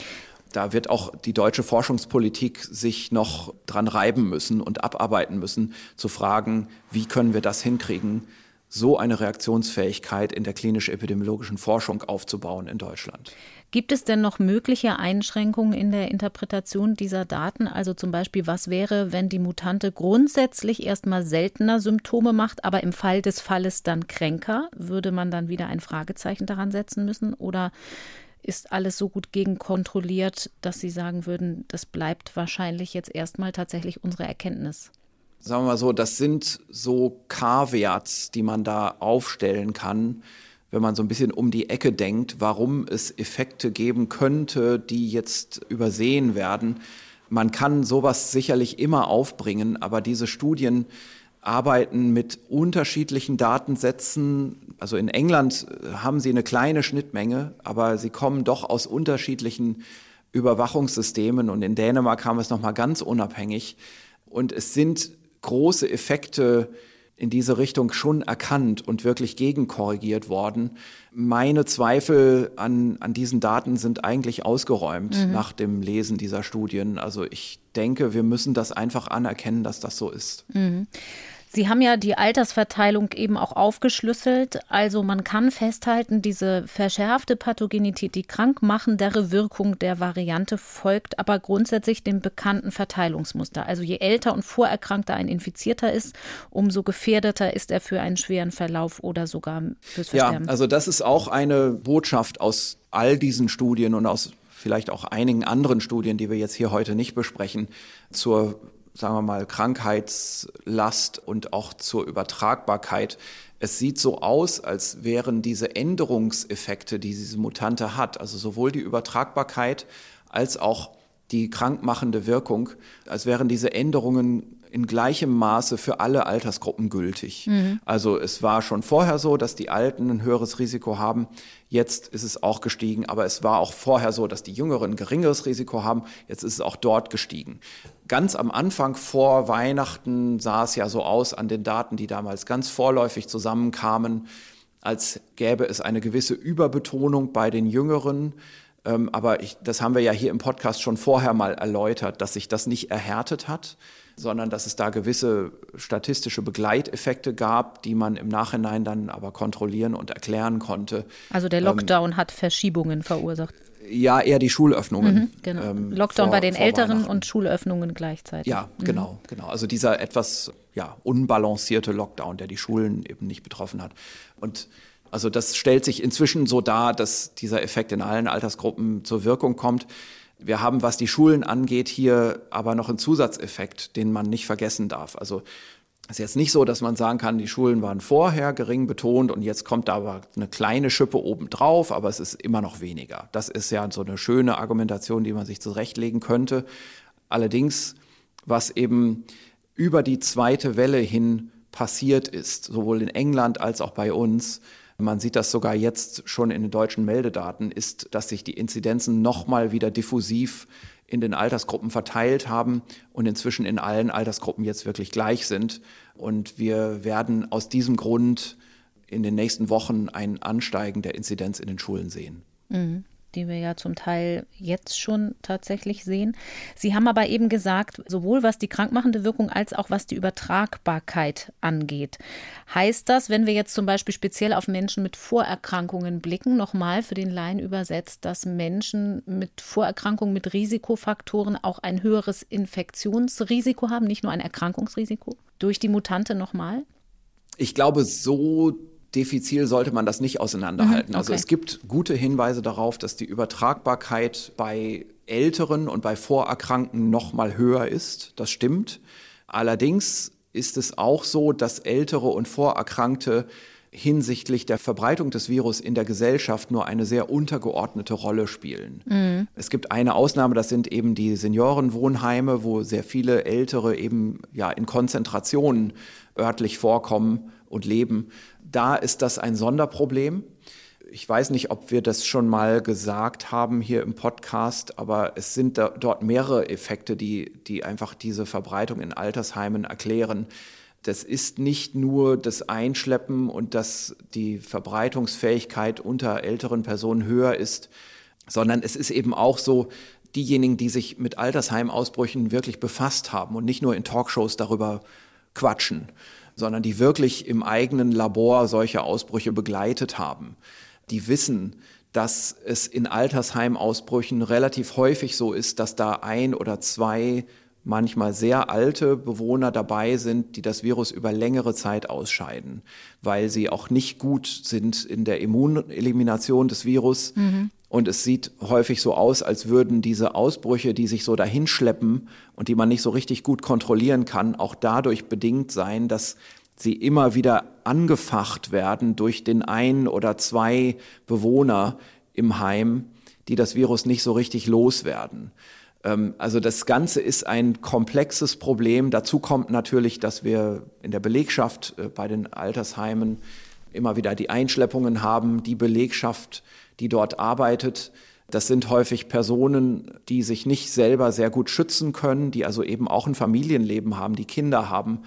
Da wird auch die deutsche Forschungspolitik sich noch dran reiben müssen und abarbeiten müssen, zu fragen, wie können wir das hinkriegen, so eine Reaktionsfähigkeit in der klinisch-epidemiologischen Forschung aufzubauen in Deutschland. Gibt es denn noch mögliche Einschränkungen in der Interpretation dieser Daten? Also zum Beispiel, was wäre, wenn die Mutante grundsätzlich erstmal seltener Symptome macht, aber im Fall des Falles dann kränker? Würde man dann wieder ein Fragezeichen daran setzen müssen? Oder ist alles so gut gegenkontrolliert, dass Sie sagen würden, das bleibt wahrscheinlich jetzt erstmal tatsächlich unsere Erkenntnis? sagen wir mal so, das sind so K-Werts, die man da aufstellen kann, wenn man so ein bisschen um die Ecke denkt, warum es Effekte geben könnte, die jetzt übersehen werden. Man kann sowas sicherlich immer aufbringen, aber diese Studien arbeiten mit unterschiedlichen Datensätzen. Also in England haben sie eine kleine Schnittmenge, aber sie kommen doch aus unterschiedlichen Überwachungssystemen und in Dänemark haben wir es nochmal ganz unabhängig. Und es sind große Effekte in diese Richtung schon erkannt und wirklich gegenkorrigiert worden. Meine Zweifel an, an diesen Daten sind eigentlich ausgeräumt mhm. nach dem Lesen dieser Studien. Also ich denke, wir müssen das einfach anerkennen, dass das so ist. Mhm. Sie haben ja die Altersverteilung eben auch aufgeschlüsselt. Also man kann festhalten, diese verschärfte Pathogenität, die krankmachendere Wirkung der Variante folgt aber grundsätzlich dem bekannten Verteilungsmuster. Also je älter und vorerkrankter ein Infizierter ist, umso gefährdeter ist er für einen schweren Verlauf oder sogar fürs Versterben. Ja, also das ist auch eine Botschaft aus all diesen Studien und aus vielleicht auch einigen anderen Studien, die wir jetzt hier heute nicht besprechen, zur sagen wir mal, Krankheitslast und auch zur Übertragbarkeit. Es sieht so aus, als wären diese Änderungseffekte, die diese Mutante hat, also sowohl die Übertragbarkeit als auch die krankmachende Wirkung, als wären diese Änderungen in gleichem Maße für alle Altersgruppen gültig. Mhm. Also es war schon vorher so, dass die Alten ein höheres Risiko haben. Jetzt ist es auch gestiegen, aber es war auch vorher so, dass die Jüngeren ein geringeres Risiko haben. Jetzt ist es auch dort gestiegen. Ganz am Anfang vor Weihnachten sah es ja so aus an den Daten, die damals ganz vorläufig zusammenkamen, als gäbe es eine gewisse Überbetonung bei den Jüngeren. Ähm, aber ich, das haben wir ja hier im Podcast schon vorher mal erläutert, dass sich das nicht erhärtet hat, sondern dass es da gewisse statistische Begleiteffekte gab, die man im Nachhinein dann aber kontrollieren und erklären konnte. Also der Lockdown ähm, hat Verschiebungen verursacht. Ja, eher die Schulöffnungen. Mhm, genau. ähm, Lockdown vor, bei den Älteren und Schulöffnungen gleichzeitig. Ja, mhm. genau, genau. Also dieser etwas ja, unbalancierte Lockdown, der die Schulen eben nicht betroffen hat. Und also das stellt sich inzwischen so dar, dass dieser Effekt in allen Altersgruppen zur Wirkung kommt. Wir haben, was die Schulen angeht, hier aber noch einen Zusatzeffekt, den man nicht vergessen darf. Also es ist jetzt nicht so, dass man sagen kann, die Schulen waren vorher gering betont und jetzt kommt da aber eine kleine Schippe obendrauf, aber es ist immer noch weniger. Das ist ja so eine schöne Argumentation, die man sich zurechtlegen könnte. Allerdings, was eben über die zweite Welle hin passiert ist, sowohl in England als auch bei uns, man sieht das sogar jetzt schon in den deutschen Meldedaten, ist, dass sich die Inzidenzen nochmal wieder diffusiv in den Altersgruppen verteilt haben und inzwischen in allen Altersgruppen jetzt wirklich gleich sind. Und wir werden aus diesem Grund in den nächsten Wochen ein Ansteigen der Inzidenz in den Schulen sehen. Mhm die wir ja zum Teil jetzt schon tatsächlich sehen. Sie haben aber eben gesagt, sowohl was die krankmachende Wirkung als auch was die Übertragbarkeit angeht. Heißt das, wenn wir jetzt zum Beispiel speziell auf Menschen mit Vorerkrankungen blicken, nochmal für den Laien übersetzt, dass Menschen mit Vorerkrankungen, mit Risikofaktoren auch ein höheres Infektionsrisiko haben, nicht nur ein Erkrankungsrisiko? Durch die Mutante nochmal? Ich glaube, so diffizil sollte man das nicht auseinanderhalten. Mhm, also okay. Also es gibt gute Hinweise darauf, dass die Übertragbarkeit bei Älteren und bei Vorerkrankten noch mal höher ist. Das stimmt. Allerdings ist es auch so, dass Ältere und Vorerkrankte hinsichtlich der Verbreitung des Virus in der Gesellschaft nur eine sehr untergeordnete Rolle spielen. Mhm. Es gibt eine Ausnahme, das sind eben die Seniorenwohnheime, wo sehr viele Ältere eben ja in Konzentrationen örtlich vorkommen und leben. Da ist das ein Sonderproblem. ich weiß nicht, ob wir das schon mal gesagt haben hier im Podcast, aber es sind da, dort mehrere Effekte, die, die einfach diese Verbreitung in Altersheimen erklären. Das ist nicht nur das Einschleppen und dass die Verbreitungsfähigkeit unter älteren Personen höher ist, sondern es ist eben auch so, diejenigen, die sich mit Altersheimausbrüchen wirklich befasst haben und nicht nur in Talkshows darüber quatschen, sondern die wirklich im eigenen Labor solche Ausbrüche begleitet haben, die wissen, dass es in Altersheimausbrüchen relativ häufig so ist, dass da ein oder zwei manchmal sehr alte Bewohner dabei sind, die das Virus über längere Zeit ausscheiden, weil sie auch nicht gut sind in der Immunelimination des Virus. Mhm. Und es sieht häufig so aus, als würden diese Ausbrüche, die sich so dahinschleppen und die man nicht so richtig gut kontrollieren kann, auch dadurch bedingt sein, dass sie immer wieder angefacht werden durch den ein oder zwei Bewohner im Heim, die das Virus nicht so richtig loswerden. Ähm, also das Ganze ist ein komplexes Problem. Dazu kommt natürlich, dass wir in der Belegschaft äh, bei den Altersheimen immer wieder die Einschleppungen haben. Die Belegschaft, die dort arbeitet, das sind häufig Personen, die sich nicht selber sehr gut schützen können, die also eben auch ein Familienleben haben, die Kinder haben.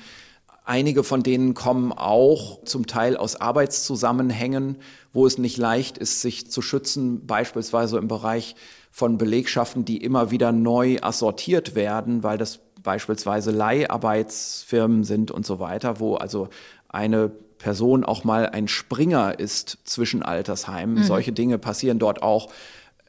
Einige von denen kommen auch zum Teil aus Arbeitszusammenhängen, wo es nicht leicht ist, sich zu schützen, beispielsweise im Bereich von Belegschaften, die immer wieder neu assortiert werden, weil das beispielsweise Leiharbeitsfirmen sind und so weiter, wo also eine Person auch mal ein Springer ist zwischen Altersheimen. Mhm. Solche Dinge passieren dort auch.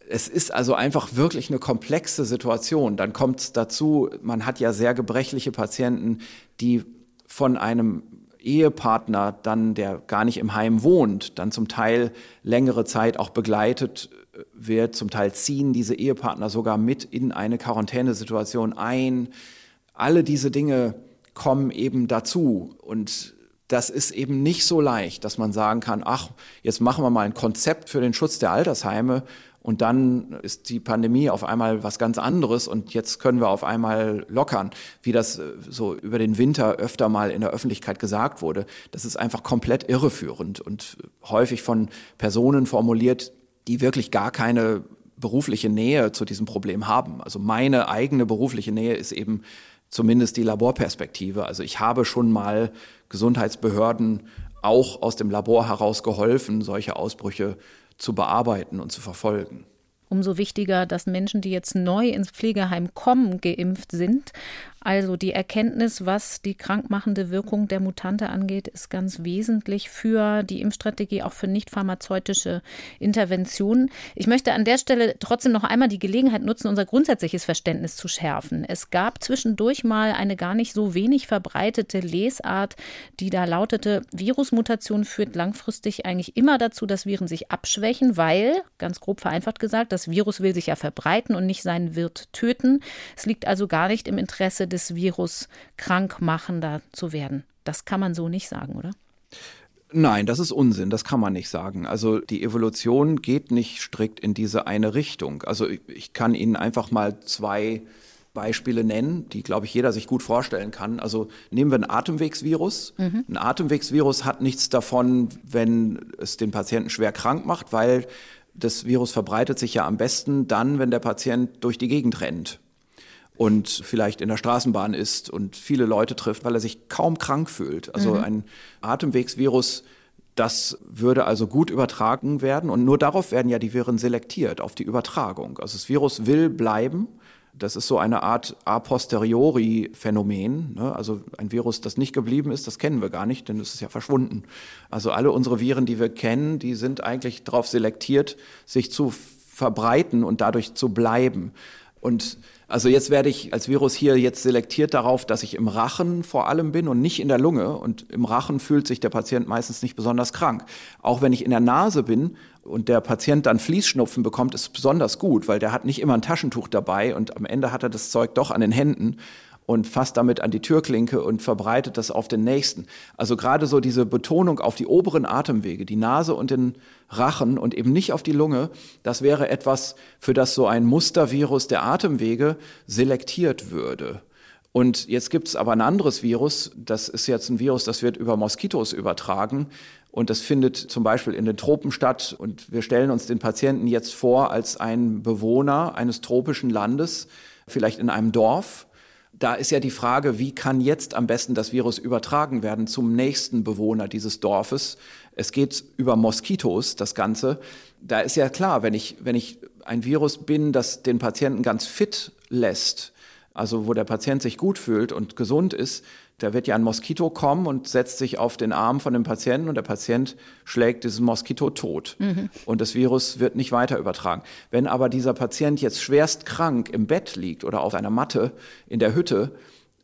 Es ist also einfach wirklich eine komplexe Situation. Dann kommt es dazu, man hat ja sehr gebrechliche Patienten, die von einem Ehepartner dann, der gar nicht im Heim wohnt, dann zum Teil längere Zeit auch begleitet äh, wird. Zum Teil ziehen diese Ehepartner sogar mit in eine Quarantänesituation ein. Alle diese Dinge kommen eben dazu. Und das ist eben nicht so leicht, dass man sagen kann, ach, jetzt machen wir mal ein Konzept für den Schutz der Altersheime und dann ist die Pandemie auf einmal was ganz anderes und jetzt können wir auf einmal lockern, wie das äh, so über den Winter öfter mal in der Öffentlichkeit gesagt wurde. Das ist einfach komplett irreführend und häufig von Personen formuliert, die wirklich gar keine berufliche Nähe zu diesem Problem haben. Also meine eigene berufliche Nähe ist eben zumindest die Laborperspektive. Also ich habe schon mal Gesundheitsbehörden auch aus dem Labor heraus geholfen, solche Ausbrüche zu bearbeiten und zu verfolgen. Umso wichtiger, dass Menschen, die jetzt neu ins Pflegeheim kommen, geimpft sind also die Erkenntnis, was die krankmachende Wirkung der Mutante angeht, ist ganz wesentlich für die Impfstrategie, auch für nicht pharmazeutische Interventionen. Ich möchte an der Stelle trotzdem noch einmal die Gelegenheit nutzen, unser grundsätzliches Verständnis zu schärfen. Es gab zwischendurch mal eine gar nicht so wenig verbreitete Lesart, die da lautete, Virusmutation führt langfristig eigentlich immer dazu, dass Viren sich abschwächen, weil, ganz grob vereinfacht gesagt, das Virus will sich ja verbreiten und nicht seinen Wirt töten. Es liegt also gar nicht im Interesse des Virus krankmachender zu werden. Das kann man so nicht sagen, oder? Nein, das ist Unsinn, das kann man nicht sagen. Also die Evolution geht nicht strikt in diese eine Richtung. Also ich kann Ihnen einfach mal zwei Beispiele nennen, die, glaube ich, jeder sich gut vorstellen kann. Also nehmen wir ein Atemwegsvirus. Mhm. Ein Atemwegsvirus hat nichts davon, wenn es den Patienten schwer krank macht, weil das Virus verbreitet sich ja am besten dann, wenn der Patient durch die Gegend rennt und vielleicht in der Straßenbahn ist und viele Leute trifft, weil er sich kaum krank fühlt. Also mhm. ein Atemwegsvirus, das würde also gut übertragen werden und nur darauf werden ja die Viren selektiert, auf die Übertragung. Also das Virus will bleiben. Das ist so eine Art a posteriori Phänomen. Ne? Also ein Virus, das nicht geblieben ist, das kennen wir gar nicht, denn es ist ja verschwunden. Also alle unsere Viren, die wir kennen, die sind eigentlich darauf selektiert, sich zu verbreiten und dadurch zu bleiben. Und also jetzt werde ich als Virus hier jetzt selektiert darauf, dass ich im Rachen vor allem bin und nicht in der Lunge. Und im Rachen fühlt sich der Patient meistens nicht besonders krank. Auch wenn ich in der Nase bin und der Patient dann Fließschnupfen bekommt, ist besonders gut, weil der hat nicht immer ein Taschentuch dabei und am Ende hat er das Zeug doch an den Händen und fasst damit an die Türklinke und verbreitet das auf den nächsten. Also gerade so diese Betonung auf die oberen Atemwege, die Nase und den Rachen und eben nicht auf die Lunge, das wäre etwas, für das so ein Mustervirus der Atemwege selektiert würde. Und jetzt gibt es aber ein anderes Virus. Das ist jetzt ein Virus, das wird über Moskitos übertragen. Und das findet zum Beispiel in den Tropen statt. Und wir stellen uns den Patienten jetzt vor als ein Bewohner eines tropischen Landes, vielleicht in einem Dorf. Da ist ja die Frage, wie kann jetzt am besten das Virus übertragen werden zum nächsten Bewohner dieses Dorfes? Es geht über Moskitos, das Ganze. Da ist ja klar, wenn ich, wenn ich ein Virus bin, das den Patienten ganz fit lässt, also wo der Patient sich gut fühlt und gesund ist, da wird ja ein Moskito kommen und setzt sich auf den Arm von dem Patienten und der Patient schlägt dieses Moskito tot. Mhm. Und das Virus wird nicht weiter übertragen. Wenn aber dieser Patient jetzt schwerst krank im Bett liegt oder auf einer Matte in der Hütte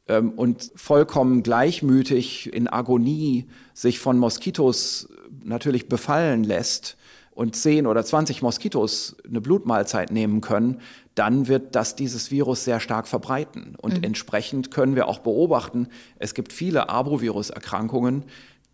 ähm, und vollkommen gleichmütig in Agonie sich von Moskitos natürlich befallen lässt, und 10 oder 20 Moskitos eine Blutmahlzeit nehmen können, dann wird das dieses Virus sehr stark verbreiten. Und mhm. entsprechend können wir auch beobachten, es gibt viele Arbovirus-Erkrankungen,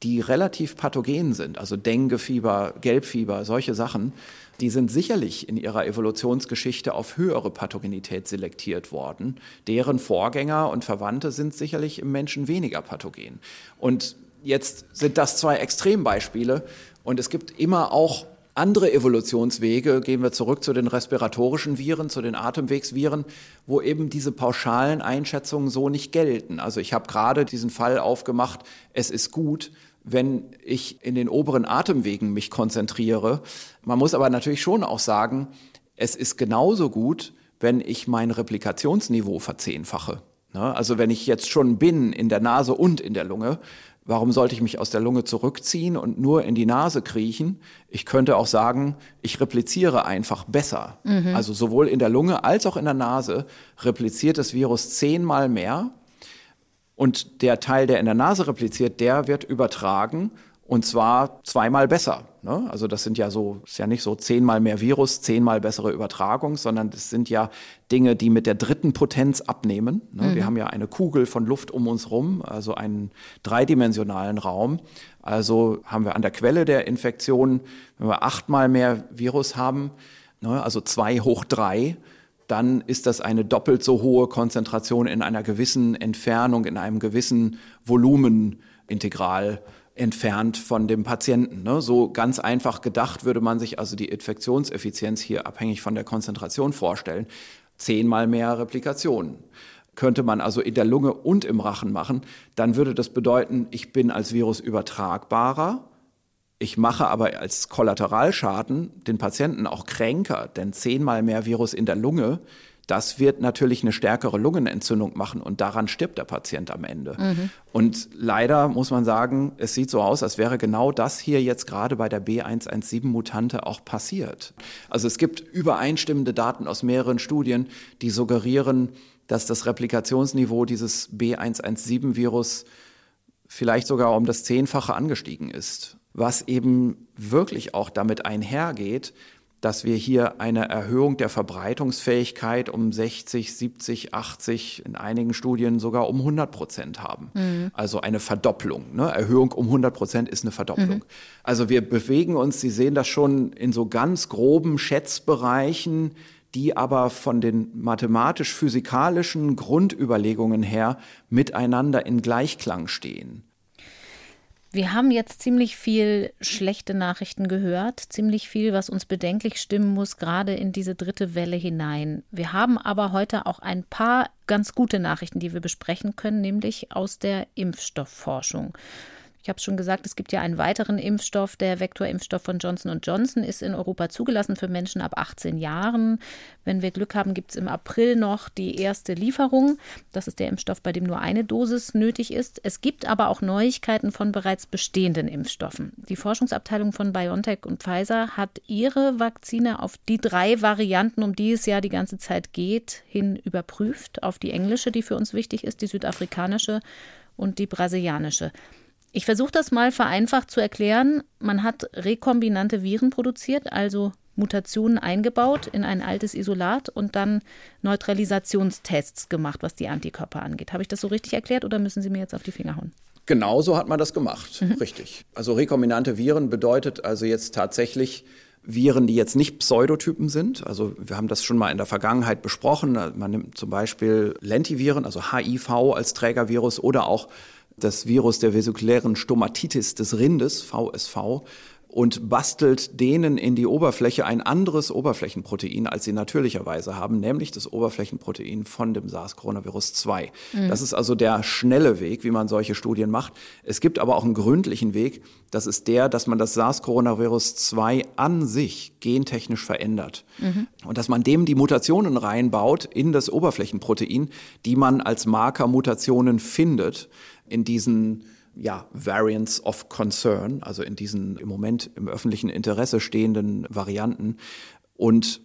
die relativ pathogen sind, also Denguefieber, Gelbfieber, solche Sachen, die sind sicherlich in ihrer Evolutionsgeschichte auf höhere Pathogenität selektiert worden. Deren Vorgänger und Verwandte sind sicherlich im Menschen weniger pathogen. Und jetzt sind das zwei Extrembeispiele und es gibt immer auch andere Evolutionswege, gehen wir zurück zu den respiratorischen Viren, zu den Atemwegsviren, wo eben diese pauschalen Einschätzungen so nicht gelten. Also ich habe gerade diesen Fall aufgemacht, es ist gut, wenn ich in den oberen Atemwegen mich konzentriere. Man muss aber natürlich schon auch sagen, es ist genauso gut, wenn ich mein Replikationsniveau verzehnfache. Ne? Also wenn ich jetzt schon bin in der Nase und in der Lunge, Warum sollte ich mich aus der Lunge zurückziehen und nur in die Nase kriechen? Ich könnte auch sagen, ich repliziere einfach besser. Mhm. Also sowohl in der Lunge als auch in der Nase repliziert das Virus zehnmal mehr. Und der Teil, der in der Nase repliziert, der wird übertragen und zwar zweimal besser. Ne? Also das sind ja so, ist ja nicht so zehnmal mehr Virus, zehnmal bessere Übertragung, sondern das sind ja Dinge, die mit der dritten Potenz abnehmen. Ne? Mhm. Wir haben ja eine Kugel von Luft um uns rum, also einen dreidimensionalen Raum. Also haben wir an der Quelle der Infektion, wenn wir achtmal mehr Virus haben, ne? also zwei hoch drei, dann ist das eine doppelt so hohe Konzentration in einer gewissen Entfernung, in einem gewissen Volumenintegral entfernt von dem Patienten. Ne? So ganz einfach gedacht würde man sich also die Infektionseffizienz hier abhängig von der Konzentration vorstellen. Zehnmal mehr Replikationen. Könnte man also in der Lunge und im Rachen machen, dann würde das bedeuten, ich bin als Virus übertragbarer. Ich mache aber als Kollateralschaden den Patienten auch kränker, denn zehnmal mehr Virus in der Lunge das wird natürlich eine stärkere Lungenentzündung machen und daran stirbt der Patient am Ende. Mhm. Und leider muss man sagen, es sieht so aus, als wäre genau das hier jetzt gerade bei der B117-Mutante auch passiert. Also es gibt übereinstimmende Daten aus mehreren Studien, die suggerieren, dass das Replikationsniveau dieses B117-Virus vielleicht sogar um das Zehnfache angestiegen ist. Was eben wirklich auch damit einhergeht, dass wir hier eine Erhöhung der Verbreitungsfähigkeit um 60, 70, 80, in einigen Studien sogar um 100 Prozent haben. Mhm. Also eine Verdopplung. Ne? Erhöhung um 100 Prozent ist eine Verdopplung. Mhm. Also wir bewegen uns, Sie sehen das schon in so ganz groben Schätzbereichen, die aber von den mathematisch-physikalischen Grundüberlegungen her miteinander in Gleichklang stehen. Wir haben jetzt ziemlich viel schlechte Nachrichten gehört, ziemlich viel, was uns bedenklich stimmen muss, gerade in diese dritte Welle hinein. Wir haben aber heute auch ein paar ganz gute Nachrichten, die wir besprechen können, nämlich aus der Impfstoffforschung. Ich habe schon gesagt, es gibt ja einen weiteren Impfstoff. Der Vektorimpfstoff von Johnson Johnson ist in Europa zugelassen für Menschen ab 18 Jahren. Wenn wir Glück haben, gibt es im April noch die erste Lieferung. Das ist der Impfstoff, bei dem nur eine Dosis nötig ist. Es gibt aber auch Neuigkeiten von bereits bestehenden Impfstoffen. Die Forschungsabteilung von BioNTech und Pfizer hat ihre Vakzine auf die drei Varianten, um die es ja die ganze Zeit geht, hin überprüft. Auf die englische, die für uns wichtig ist, die südafrikanische und die brasilianische. Ich versuche das mal vereinfacht zu erklären. Man hat rekombinante Viren produziert, also Mutationen eingebaut in ein altes Isolat und dann Neutralisationstests gemacht, was die Antikörper angeht. Habe ich das so richtig erklärt oder müssen Sie mir jetzt auf die Finger hauen? Genauso hat man das gemacht, mhm. richtig. Also rekombinante Viren bedeutet also jetzt tatsächlich Viren, die jetzt nicht Pseudotypen sind. Also wir haben das schon mal in der Vergangenheit besprochen. Man nimmt zum Beispiel Lentiviren, also HIV als Trägervirus oder auch das Virus der vesikulären Stomatitis des Rindes, VSV, und bastelt denen in die Oberfläche ein anderes Oberflächenprotein, als sie natürlicherweise haben, nämlich das Oberflächenprotein von dem SARS-Coronavirus 2. Mhm. Das ist also der schnelle Weg, wie man solche Studien macht. Es gibt aber auch einen gründlichen Weg. Das ist der, dass man das SARS-Coronavirus 2 an sich gentechnisch verändert. Mhm. Und dass man dem die Mutationen reinbaut in das Oberflächenprotein, die man als Markermutationen findet in diesen ja, Variants of Concern, also in diesen im Moment im öffentlichen Interesse stehenden Varianten. Und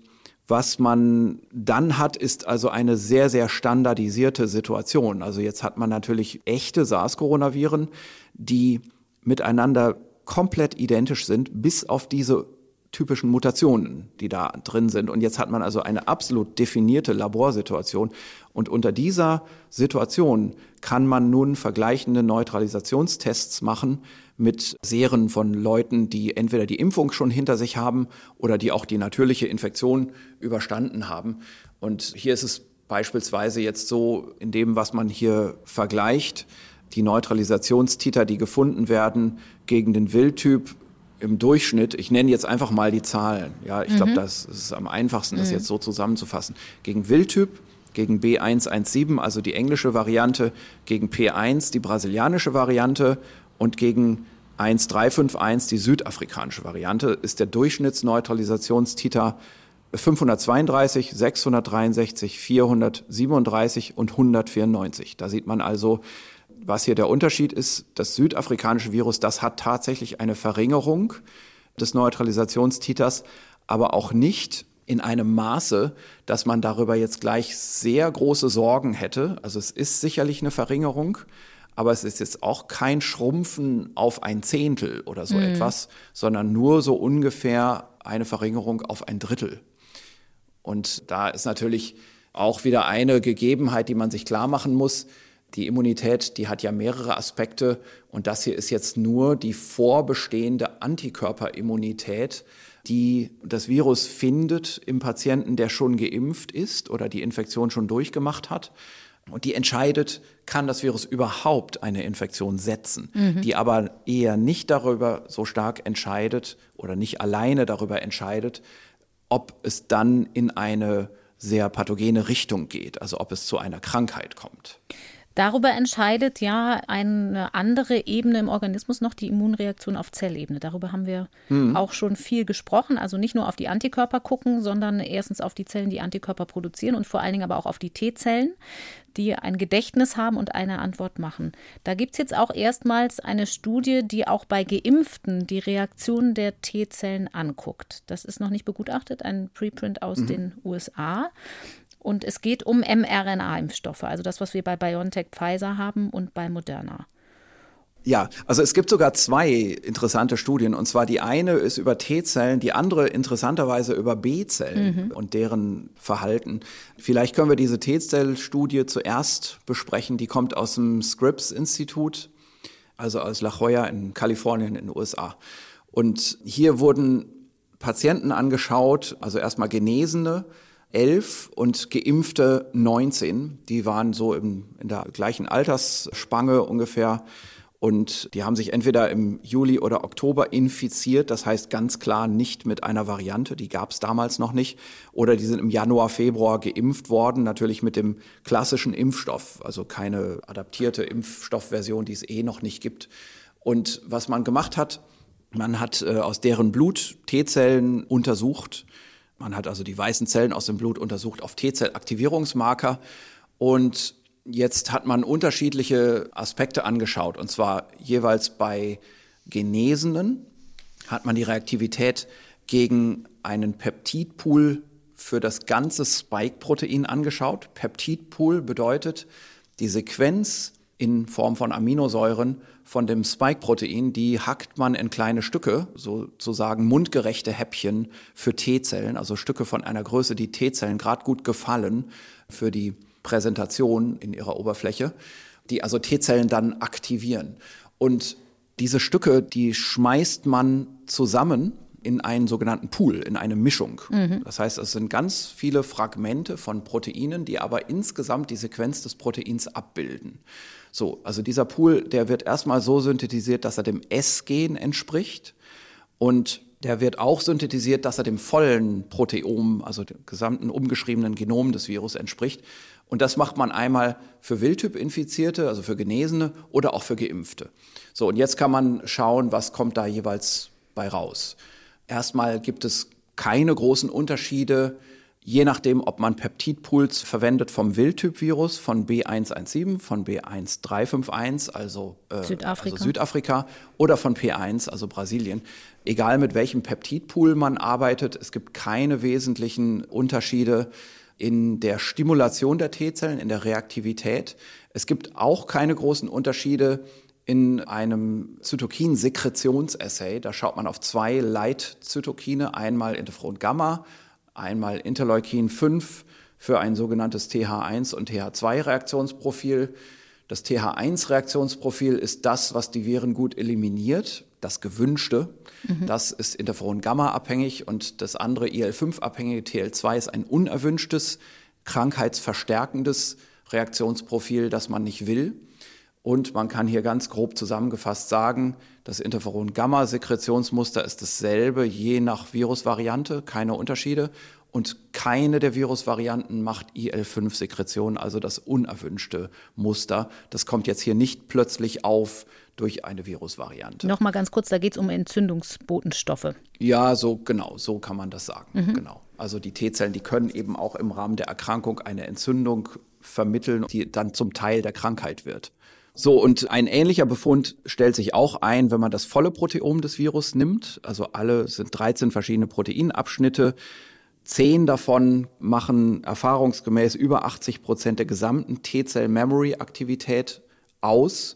was man dann hat, ist also eine sehr, sehr standardisierte Situation. Also jetzt hat man natürlich echte SARS-Coronaviren, die miteinander komplett identisch sind, bis auf diese typischen Mutationen, die da drin sind. Und jetzt hat man also eine absolut definierte Laborsituation. Und unter dieser Situation kann man nun vergleichende Neutralisationstests machen mit Serien von Leuten, die entweder die Impfung schon hinter sich haben oder die auch die natürliche Infektion überstanden haben. Und hier ist es beispielsweise jetzt so, in dem, was man hier vergleicht, die Neutralisationstiter, die gefunden werden gegen den Wildtyp, im Durchschnitt, ich nenne jetzt einfach mal die Zahlen, ja, ich mhm. glaube, das ist am einfachsten, das mhm. jetzt so zusammenzufassen. Gegen Wildtyp, gegen B117, also die englische Variante, gegen P1, die brasilianische Variante und gegen 1351, die südafrikanische Variante, ist der Durchschnittsneutralisationstiter 532, 663, 437 und 194. Da sieht man also, was hier der Unterschied ist, das südafrikanische Virus, das hat tatsächlich eine Verringerung des Neutralisationstiters, aber auch nicht in einem Maße, dass man darüber jetzt gleich sehr große Sorgen hätte. Also es ist sicherlich eine Verringerung, aber es ist jetzt auch kein Schrumpfen auf ein Zehntel oder so mhm. etwas, sondern nur so ungefähr eine Verringerung auf ein Drittel. Und da ist natürlich auch wieder eine Gegebenheit, die man sich klar machen muss die Immunität, die hat ja mehrere Aspekte und das hier ist jetzt nur die vorbestehende Antikörperimmunität, die das Virus findet im Patienten, der schon geimpft ist oder die Infektion schon durchgemacht hat. Und die entscheidet, kann das Virus überhaupt eine Infektion setzen, mhm. die aber eher nicht darüber so stark entscheidet oder nicht alleine darüber entscheidet, ob es dann in eine sehr pathogene Richtung geht, also ob es zu einer Krankheit kommt. Darüber entscheidet ja eine andere Ebene im Organismus noch, die Immunreaktion auf Zellebene. Darüber haben wir mhm. auch schon viel gesprochen. Also nicht nur auf die Antikörper gucken, sondern erstens auf die Zellen, die Antikörper produzieren und vor allen Dingen aber auch auf die T-Zellen, die ein Gedächtnis haben und eine Antwort machen. Da gibt es jetzt auch erstmals eine Studie, die auch bei Geimpften die Reaktion der T-Zellen anguckt. Das ist noch nicht begutachtet, ein Preprint aus mhm. den USA. Und es geht um mRNA-Impfstoffe, also das, was wir bei BioNTech Pfizer haben und bei Moderna. Ja, also es gibt sogar zwei interessante Studien. Und zwar die eine ist über T-Zellen, die andere interessanterweise über B-Zellen mhm. und deren Verhalten. Vielleicht können wir diese T-Zell-Studie zuerst besprechen. Die kommt aus dem Scripps-Institut, also aus La Jolla in Kalifornien in den USA. Und hier wurden Patienten angeschaut, also erstmal Genesene, elf und Geimpfte 19. Die waren so im, in der gleichen Altersspange ungefähr. Und die haben sich entweder im Juli oder Oktober infiziert, das heißt ganz klar nicht mit einer Variante, die gab es damals noch nicht, oder die sind im Januar, Februar geimpft worden, natürlich mit dem klassischen Impfstoff, also keine adaptierte Impfstoffversion, die es eh noch nicht gibt. Und was man gemacht hat, man hat äh, aus deren Blut T-Zellen untersucht man hat also die weißen Zellen aus dem Blut untersucht auf T-Zell-Aktivierungsmarker und jetzt hat man unterschiedliche Aspekte angeschaut und zwar jeweils bei Genesenen hat man die Reaktivität gegen einen Peptidpool für das ganze Spike-Protein angeschaut. Peptidpool bedeutet die Sequenz in Form von Aminosäuren von dem Spike-Protein, die hackt man in kleine Stücke, sozusagen mundgerechte Häppchen für T-Zellen, also Stücke von einer Größe, die T-Zellen gerade gut gefallen für die Präsentation in ihrer Oberfläche, die also T-Zellen dann aktivieren. Und diese Stücke, die schmeißt man zusammen in einen sogenannten Pool, in eine Mischung. Mhm. Das heißt, es sind ganz viele Fragmente von Proteinen, die aber insgesamt die Sequenz des Proteins abbilden. So, also dieser Pool, der wird erstmal so synthetisiert, dass er dem S-Gen entspricht und der wird auch synthetisiert, dass er dem vollen Proteom, also dem gesamten umgeschriebenen Genom des Virus entspricht. Und das macht man einmal für Wildtyp-Infizierte, also für Genesene oder auch für Geimpfte. So, und jetzt kann man schauen, was kommt da jeweils bei raus. Erstmal gibt es keine großen Unterschiede, je nachdem, ob man Peptidpools verwendet vom Wildtyp-Virus, von B117, von B1351, also, äh, Südafrika. also Südafrika, oder von P1, also Brasilien. Egal mit welchem Peptidpool man arbeitet, es gibt keine wesentlichen Unterschiede in der Stimulation der T-Zellen, in der Reaktivität. Es gibt auch keine großen Unterschiede in einem Zytokin-Sekretionsessay. Da schaut man auf zwei Leitzytokine, einmal Interferon Gamma, einmal Interleukin 5 für ein sogenanntes TH1 und TH2-Reaktionsprofil. Das TH1-Reaktionsprofil ist das, was die Viren gut eliminiert, das gewünschte. Mhm. Das ist Interferon Gamma abhängig und das andere IL5 abhängige TL2 ist ein unerwünschtes, krankheitsverstärkendes Reaktionsprofil, das man nicht will. Und man kann hier ganz grob zusammengefasst sagen, das Interferon-Gamma-Sekretionsmuster ist dasselbe je nach Virusvariante, keine Unterschiede. Und keine der Virusvarianten macht IL-5-Sekretion, also das unerwünschte Muster. Das kommt jetzt hier nicht plötzlich auf durch eine Virusvariante. Nochmal ganz kurz, da geht es um Entzündungsbotenstoffe. Ja, so genau, so kann man das sagen. Mhm. Genau. Also die T-Zellen, die können eben auch im Rahmen der Erkrankung eine Entzündung vermitteln, die dann zum Teil der Krankheit wird. So, und ein ähnlicher Befund stellt sich auch ein, wenn man das volle Proteom des Virus nimmt. Also alle sind 13 verschiedene Proteinabschnitte. Zehn davon machen erfahrungsgemäß über 80 Prozent der gesamten T-Cell-Memory-Aktivität aus.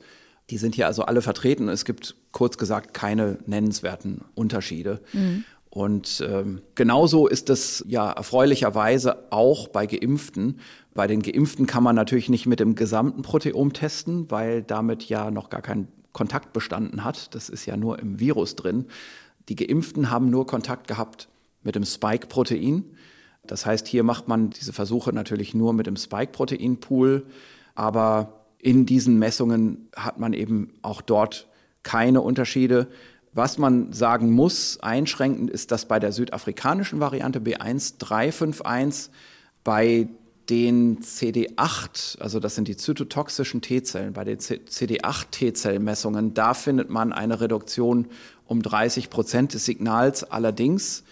Die sind hier also alle vertreten. Es gibt kurz gesagt keine nennenswerten Unterschiede. Mhm. Und ähm, genauso ist es ja erfreulicherweise auch bei Geimpften. Bei den Geimpften kann man natürlich nicht mit dem gesamten Proteom testen, weil damit ja noch gar kein Kontakt bestanden hat. Das ist ja nur im Virus drin. Die Geimpften haben nur Kontakt gehabt mit dem Spike-Protein. Das heißt, hier macht man diese Versuche natürlich nur mit dem Spike-Protein-Pool, aber in diesen Messungen hat man eben auch dort keine Unterschiede. Was man sagen muss, einschränkend ist, dass bei der südafrikanischen Variante B1351 bei den CD8, also das sind die zytotoxischen T-Zellen, bei den CD8-T-Zellmessungen, da findet man eine Reduktion um 30 Prozent des Signals. Allerdings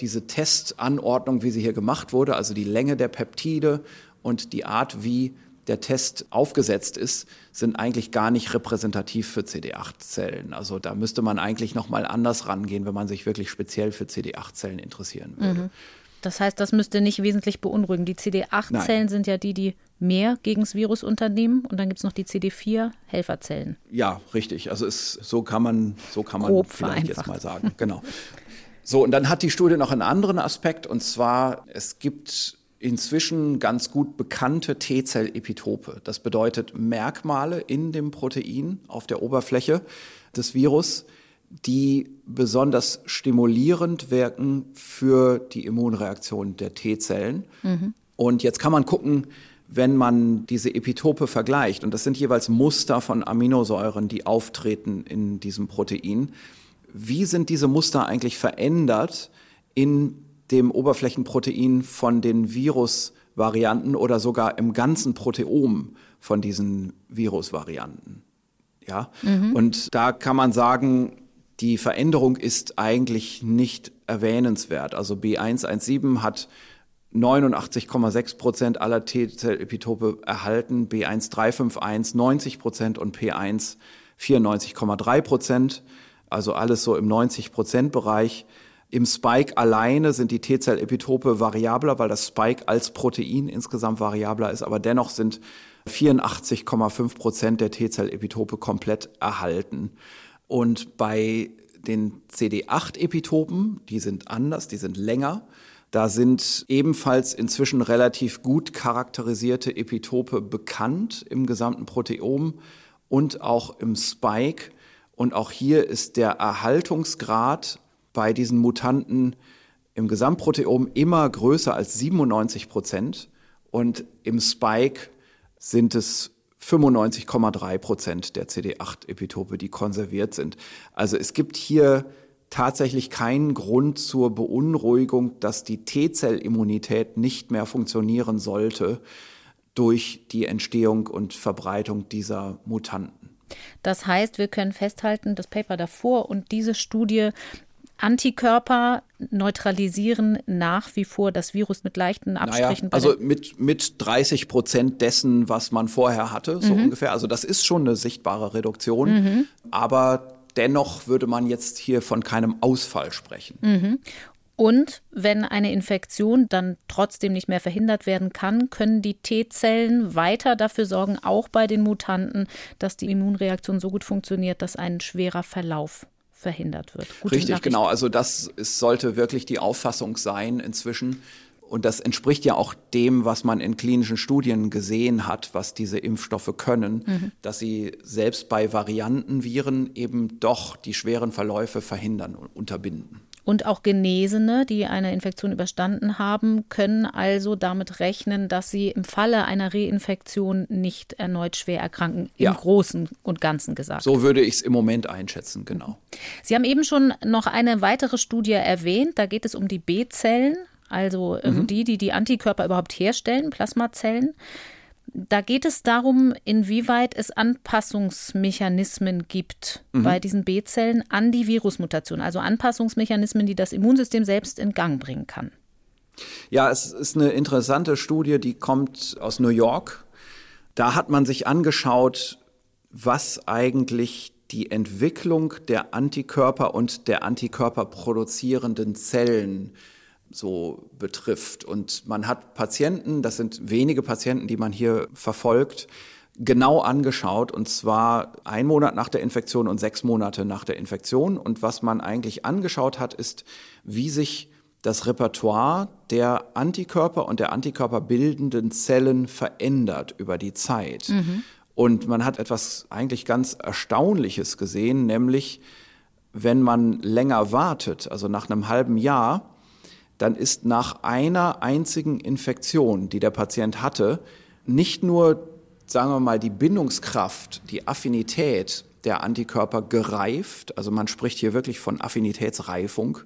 diese Testanordnung, wie sie hier gemacht wurde, also die Länge der Peptide und die Art, wie der Test aufgesetzt ist, sind eigentlich gar nicht repräsentativ für CD8-Zellen. Also da müsste man eigentlich noch mal anders rangehen, wenn man sich wirklich speziell für CD8-Zellen interessieren würde. Mhm. Das heißt, das müsste nicht wesentlich beunruhigen. Die CD8-Zellen sind ja die, die mehr gegen das Virus unternehmen und dann gibt es noch die CD4-Helferzellen. Ja, richtig. Also es, so kann man, so kann man vielleicht jetzt mal sagen. Genau. So, und dann hat die Studie noch einen anderen Aspekt, und zwar, es gibt inzwischen ganz gut bekannte T-Zell-Epitope. Das bedeutet Merkmale in dem Protein auf der Oberfläche des Virus, die besonders stimulierend wirken für die Immunreaktion der T-Zellen. Mhm. Und jetzt kann man gucken, wenn man diese Epitope vergleicht, und das sind jeweils Muster von Aminosäuren, die auftreten in diesem Protein, wie sind diese Muster eigentlich verändert in dem Oberflächenprotein von den Virusvarianten oder sogar im ganzen Proteom von diesen Virusvarianten? Ja, mhm. und da kann man sagen, die Veränderung ist eigentlich nicht erwähnenswert. Also B117 hat 89,6 Prozent aller T-Zell-Epitope erhalten, B1351 90 Prozent und P1 94,3 Prozent also alles so im 90-Prozent-Bereich. Im Spike alleine sind die T-Zell-Epitope variabler, weil das Spike als Protein insgesamt variabler ist, aber dennoch sind 84,5 Prozent der T-Zell-Epitope komplett erhalten. Und bei den CD8-Epitopen, die sind anders, die sind länger. Da sind ebenfalls inzwischen relativ gut charakterisierte Epitope bekannt im gesamten Proteom und auch im Spike. Und auch hier ist der Erhaltungsgrad bei diesen Mutanten im Gesamtproteom immer größer als 97 Prozent und im Spike sind es 95,3 Prozent der CD8-Epitope, die konserviert sind. Also es gibt hier tatsächlich keinen Grund zur Beunruhigung, dass die T-Zellimmunität nicht mehr funktionieren sollte durch die Entstehung und Verbreitung dieser Mutanten. Das heißt, wir können festhalten, das Paper davor und diese Studie Antikörper neutralisieren nach wie vor das Virus mit leichten Abstrichen. Naja, also mit, mit 30 Prozent dessen, was man vorher hatte, so mhm. ungefähr. Also das ist schon eine sichtbare Reduktion. Mhm. Aber dennoch würde man jetzt hier von keinem Ausfall sprechen. Mhm. Und wenn eine Infektion dann trotzdem nicht mehr verhindert werden kann, können die T-Zellen weiter dafür sorgen, auch bei den Mutanten, dass die Immunreaktion so gut funktioniert, dass ein schwerer Verlauf verhindert wird. Gute Richtig, genau. Also das ist, sollte wirklich die Auffassung sein inzwischen. Und das entspricht ja auch dem, was man in klinischen Studien gesehen hat, was diese Impfstoffe können, mhm. dass sie selbst bei Variantenviren eben doch die schweren Verläufe verhindern und unterbinden. Und auch Genesene, die eine Infektion überstanden haben, können also damit rechnen, dass sie im Falle einer Reinfektion nicht erneut schwer erkranken, ja. im Großen und Ganzen gesagt. So würde ich es im Moment einschätzen, genau. Sie haben eben schon noch eine weitere Studie erwähnt. Da geht es um die B-Zellen, also ähm, mhm. die, die die Antikörper überhaupt herstellen, Plasmazellen. Da geht es darum, inwieweit es Anpassungsmechanismen gibt mhm. bei diesen B-Zellen an die Virusmutation, also Anpassungsmechanismen, die das Immunsystem selbst in Gang bringen kann. Ja, es ist eine interessante Studie, die kommt aus New York. Da hat man sich angeschaut, was eigentlich die Entwicklung der Antikörper und der Antikörper produzierenden Zellen äh, so betrifft. Und man hat Patienten, das sind wenige Patienten, die man hier verfolgt, genau angeschaut, und zwar ein Monat nach der Infektion und sechs Monate nach der Infektion. Und was man eigentlich angeschaut hat, ist, wie sich das Repertoire der Antikörper und der antikörperbildenden Zellen verändert über die Zeit. Mhm. Und man hat etwas eigentlich ganz Erstaunliches gesehen, nämlich wenn man länger wartet, also nach einem halben Jahr, dann ist nach einer einzigen Infektion, die der Patient hatte, nicht nur, sagen wir mal, die Bindungskraft, die Affinität der Antikörper gereift, also man spricht hier wirklich von Affinitätsreifung,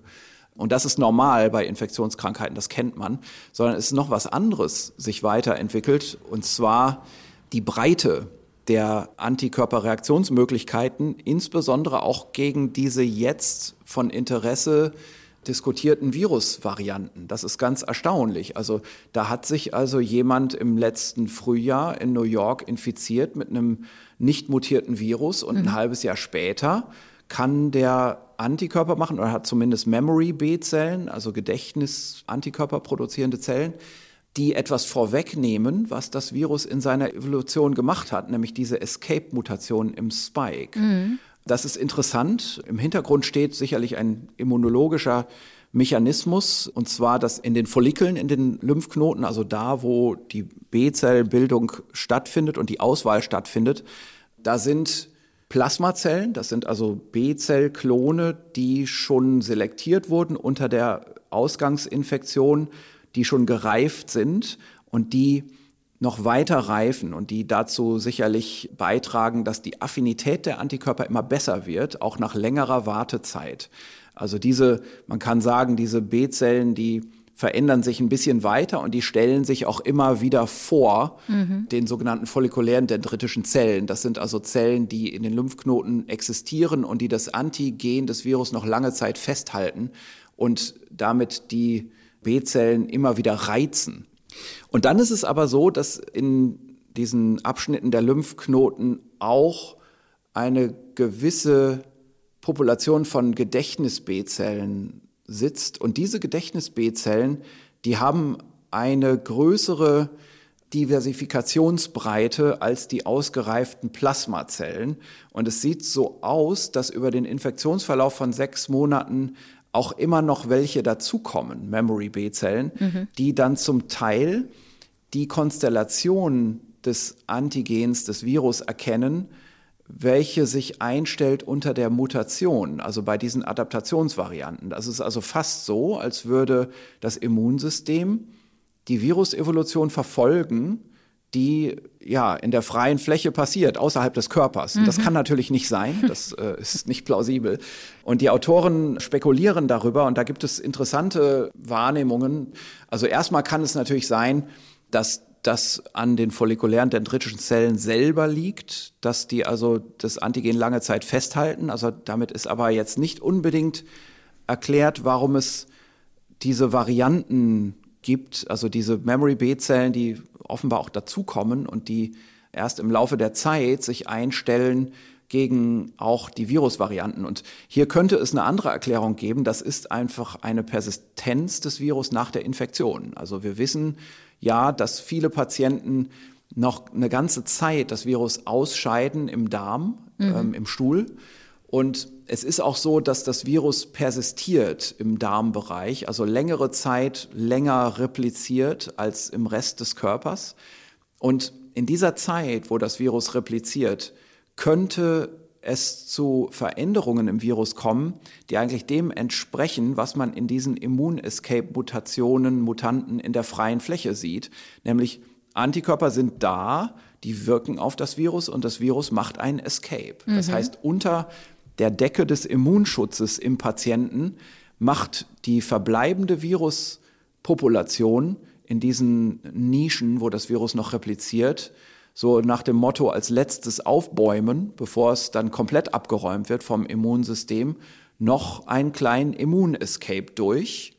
und das ist normal bei Infektionskrankheiten, das kennt man, sondern es ist noch was anderes sich weiterentwickelt, und zwar die Breite der Antikörperreaktionsmöglichkeiten, insbesondere auch gegen diese jetzt von Interesse diskutierten Virusvarianten. Das ist ganz erstaunlich. Also da hat sich also jemand im letzten Frühjahr in New York infiziert mit einem nicht mutierten Virus und mhm. ein halbes Jahr später kann der Antikörper machen oder hat zumindest Memory B-Zellen, also Gedächtnis-Antikörper produzierende Zellen, die etwas vorwegnehmen, was das Virus in seiner Evolution gemacht hat, nämlich diese Escape-Mutation im Spike. Mhm. Das ist interessant. Im Hintergrund steht sicherlich ein immunologischer Mechanismus, und zwar, dass in den Follikeln, in den Lymphknoten, also da, wo die B-Zellbildung stattfindet und die Auswahl stattfindet, da sind Plasmazellen, das sind also B-Zellklone, die schon selektiert wurden unter der Ausgangsinfektion, die schon gereift sind und die noch weiter reifen und die dazu sicherlich beitragen, dass die Affinität der Antikörper immer besser wird, auch nach längerer Wartezeit. Also diese, man kann sagen, diese B-Zellen, die verändern sich ein bisschen weiter und die stellen sich auch immer wieder vor mhm. den sogenannten follikulären dendritischen Zellen. Das sind also Zellen, die in den Lymphknoten existieren und die das Antigen des Virus noch lange Zeit festhalten und damit die B-Zellen immer wieder reizen. Und dann ist es aber so, dass in diesen Abschnitten der Lymphknoten auch eine gewisse Population von Gedächtnis-B-Zellen sitzt. Und diese Gedächtnis-B-Zellen, die haben eine größere Diversifikationsbreite als die ausgereiften Plasmazellen. Und es sieht so aus, dass über den Infektionsverlauf von sechs Monaten auch immer noch welche dazukommen, Memory B-Zellen, mhm. die dann zum Teil die Konstellation des Antigens des Virus erkennen, welche sich einstellt unter der Mutation, also bei diesen Adaptationsvarianten. Das ist also fast so, als würde das Immunsystem die Virusevolution verfolgen, die ja in der freien Fläche passiert, außerhalb des Körpers. Mhm. Das kann natürlich nicht sein, das äh, (laughs) ist nicht plausibel. Und die Autoren spekulieren darüber und da gibt es interessante Wahrnehmungen. Also erstmal kann es natürlich sein, dass das an den follikulären dendritischen Zellen selber liegt, dass die also das Antigen lange Zeit festhalten. Also damit ist aber jetzt nicht unbedingt erklärt, warum es diese Varianten gibt, also diese Memory B-Zellen, die offenbar auch dazukommen und die erst im Laufe der Zeit sich einstellen gegen auch die Virusvarianten. Und hier könnte es eine andere Erklärung geben. Das ist einfach eine Persistenz des Virus nach der Infektion. Also wir wissen ja, dass viele Patienten noch eine ganze Zeit das Virus ausscheiden im Darm, mhm. ähm, im Stuhl. Und es ist auch so, dass das Virus persistiert im Darmbereich, also längere Zeit länger repliziert als im Rest des Körpers. Und in dieser Zeit, wo das Virus repliziert, könnte es zu Veränderungen im Virus kommen, die eigentlich dem entsprechen, was man in diesen Immun-Escape-Mutationen, Mutanten in der freien Fläche sieht. Nämlich Antikörper sind da, die wirken auf das Virus und das Virus macht einen Escape. Mhm. Das heißt, unter der Decke des Immunschutzes im Patienten macht die verbleibende Viruspopulation in diesen Nischen, wo das Virus noch repliziert, so nach dem Motto als letztes aufbäumen, bevor es dann komplett abgeräumt wird vom Immunsystem, noch einen kleinen Immunescape durch.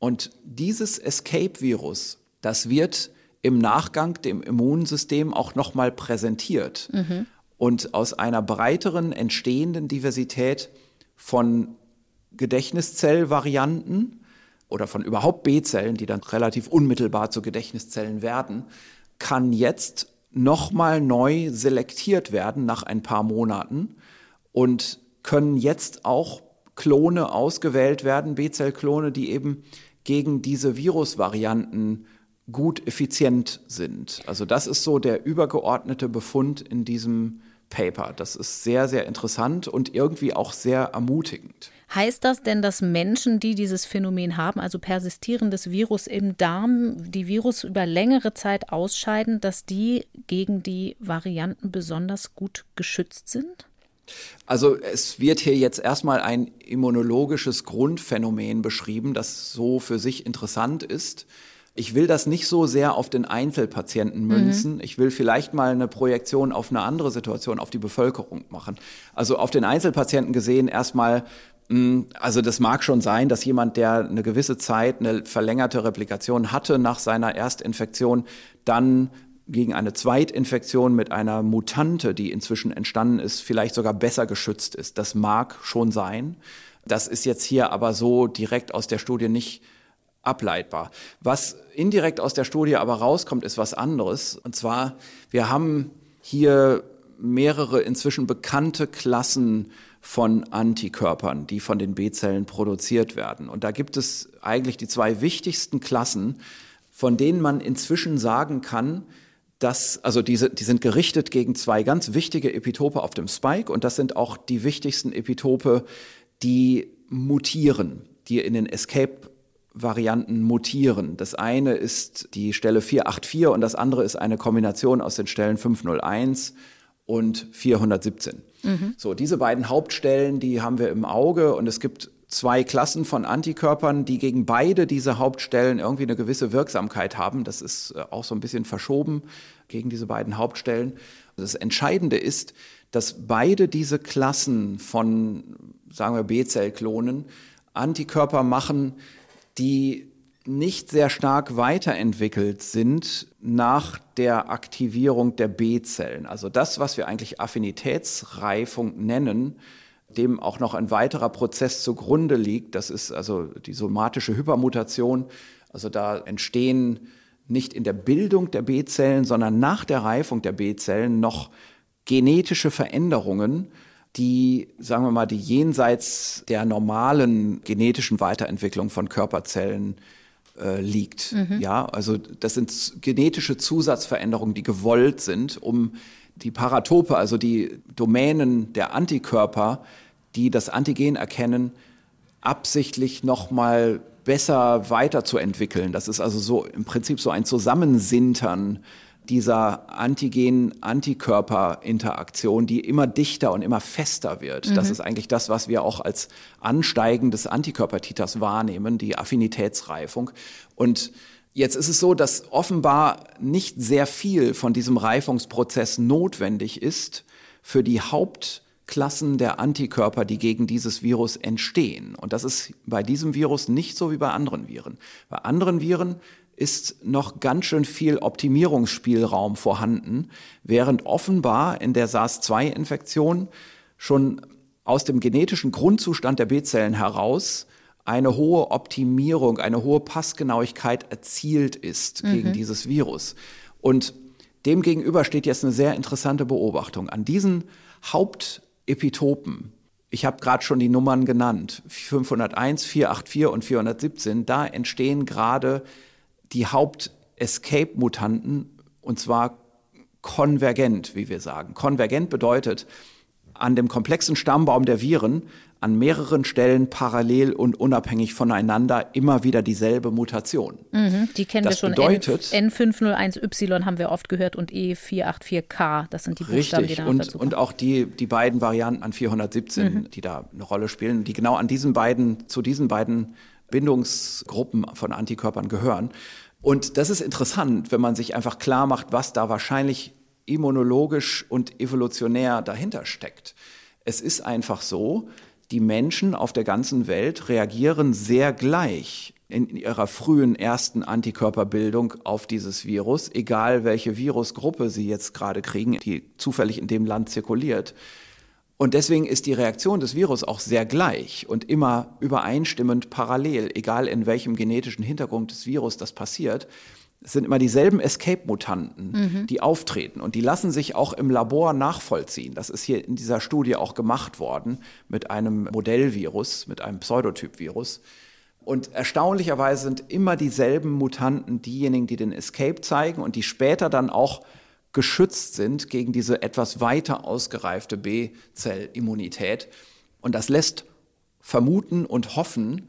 Und dieses Escape-Virus, das wird im Nachgang dem Immunsystem auch nochmal präsentiert. Mhm. Und aus einer breiteren entstehenden Diversität von Gedächtniszellvarianten oder von überhaupt B-Zellen, die dann relativ unmittelbar zu Gedächtniszellen werden, kann jetzt nochmal neu selektiert werden nach ein paar Monaten und können jetzt auch Klone ausgewählt werden, B-Zell-Klone, die eben gegen diese Virusvarianten gut effizient sind. Also das ist so der übergeordnete Befund in diesem Paper. Das ist sehr, sehr interessant und irgendwie auch sehr ermutigend. Heißt das denn, dass Menschen, die dieses Phänomen haben, also persistierendes Virus im Darm, die Virus über längere Zeit ausscheiden, dass die gegen die Varianten besonders gut geschützt sind? Also es wird hier jetzt erstmal ein immunologisches Grundphänomen beschrieben, das so für sich interessant ist. Ich will das nicht so sehr auf den Einzelpatienten mhm. münzen. Mhm. Ich will vielleicht mal eine Projektion auf eine andere Situation, auf die Bevölkerung machen. Also auf den Einzelpatienten gesehen erstmal hm, also das mag schon sein, dass jemand, der eine gewisse Zeit eine verlängerte Replikation hatte nach seiner Erstinfektion, dann gegen eine Zweitinfektion mit einer Mutante, die inzwischen entstanden ist, vielleicht sogar besser geschützt ist. Das mag schon sein. Das ist jetzt hier aber so direkt aus der Studie nicht ableitbar. Was indirekt aus der Studie aber rauskommt, ist was anderes. Und zwar, wir haben hier mehrere inzwischen bekannte Klassen von Antikörpern, die von den B-Zellen produziert werden. Und da gibt es eigentlich die zwei wichtigsten Klassen, von denen man inzwischen sagen kann, dass, also diese, die sind gerichtet gegen zwei ganz wichtige Epitope auf dem Spike und das sind auch die wichtigsten Epitope, die mutieren, die in den Escape Varianten mutieren. Das eine ist die Stelle 484 und das andere ist eine Kombination aus den Stellen 501 und 417. Mhm. So, diese beiden Hauptstellen, die haben wir im Auge und es gibt zwei Klassen von Antikörpern, die gegen beide diese Hauptstellen irgendwie eine gewisse Wirksamkeit haben. Das ist äh, auch so ein bisschen verschoben gegen diese beiden Hauptstellen. Das Entscheidende ist, dass beide diese Klassen von, sagen wir, B-Zell-Klonen Antikörper machen, die nicht sehr stark weiterentwickelt sind nach der Aktivierung der B-Zellen. Also das, was wir eigentlich Affinitätsreifung nennen, dem auch noch ein weiterer Prozess zugrunde liegt, das ist also die somatische Hypermutation. Also da entstehen nicht in der Bildung der B-Zellen, sondern nach der Reifung der B-Zellen noch genetische Veränderungen, die, sagen wir mal, die jenseits der normalen genetischen Weiterentwicklung von Körperzellen äh, liegt. Mhm. Ja, also das sind genetische Zusatzveränderungen, die gewollt sind, um die Paratope, also die Domänen der Antikörper, die das Antigen erkennen, absichtlich nochmal besser weiterzuentwickeln. Das ist also so im Prinzip so ein Zusammensintern dieser Antigen-Antikörper-Interaktion, die immer dichter und immer fester wird. Mhm. Das ist eigentlich das, was wir auch als Ansteigen des Antikörpertiters wahrnehmen, die Affinitätsreifung. Und Jetzt ist es so, dass offenbar nicht sehr viel von diesem Reifungsprozess notwendig ist für die Hauptklassen der Antikörper, die gegen dieses Virus entstehen. Und das ist bei diesem Virus nicht so wie bei anderen Viren. Bei anderen Viren ist noch ganz schön viel Optimierungsspielraum vorhanden, während offenbar in der SARS-2-Infektion schon aus dem genetischen Grundzustand der B-Zellen heraus eine hohe Optimierung, eine hohe Passgenauigkeit erzielt ist mhm. gegen dieses Virus. Und demgegenüber steht jetzt eine sehr interessante Beobachtung. An diesen Hauptepitopen, ich habe gerade schon die Nummern genannt, 501, 484 und 417, da entstehen gerade die Haupt-Escape-Mutanten und zwar konvergent, wie wir sagen. Konvergent bedeutet, an dem komplexen Stammbaum der Viren an mehreren Stellen parallel und unabhängig voneinander immer wieder dieselbe Mutation. Mhm, die kennen das wir schon. Bedeutet, N501Y haben wir oft gehört und E484K, das sind die Buchstaben, richtig, die da und, und auch die, die beiden Varianten an 417, mhm. die da eine Rolle spielen, die genau an diesen beiden, zu diesen beiden Bindungsgruppen von Antikörpern gehören. Und das ist interessant, wenn man sich einfach klar macht, was da wahrscheinlich immunologisch und evolutionär dahinter steckt. Es ist einfach so, die Menschen auf der ganzen Welt reagieren sehr gleich in ihrer frühen ersten Antikörperbildung auf dieses Virus, egal welche Virusgruppe sie jetzt gerade kriegen, die zufällig in dem Land zirkuliert. Und deswegen ist die Reaktion des Virus auch sehr gleich und immer übereinstimmend parallel, egal in welchem genetischen Hintergrund des Virus das passiert es sind immer dieselben Escape-Mutanten, mhm. die auftreten und die lassen sich auch im Labor nachvollziehen. Das ist hier in dieser Studie auch gemacht worden mit einem Modellvirus, mit einem Pseudotyp-Virus. Und erstaunlicherweise sind immer dieselben Mutanten diejenigen, die den Escape zeigen und die später dann auch geschützt sind gegen diese etwas weiter ausgereifte B-Zellimmunität. Und das lässt vermuten und hoffen,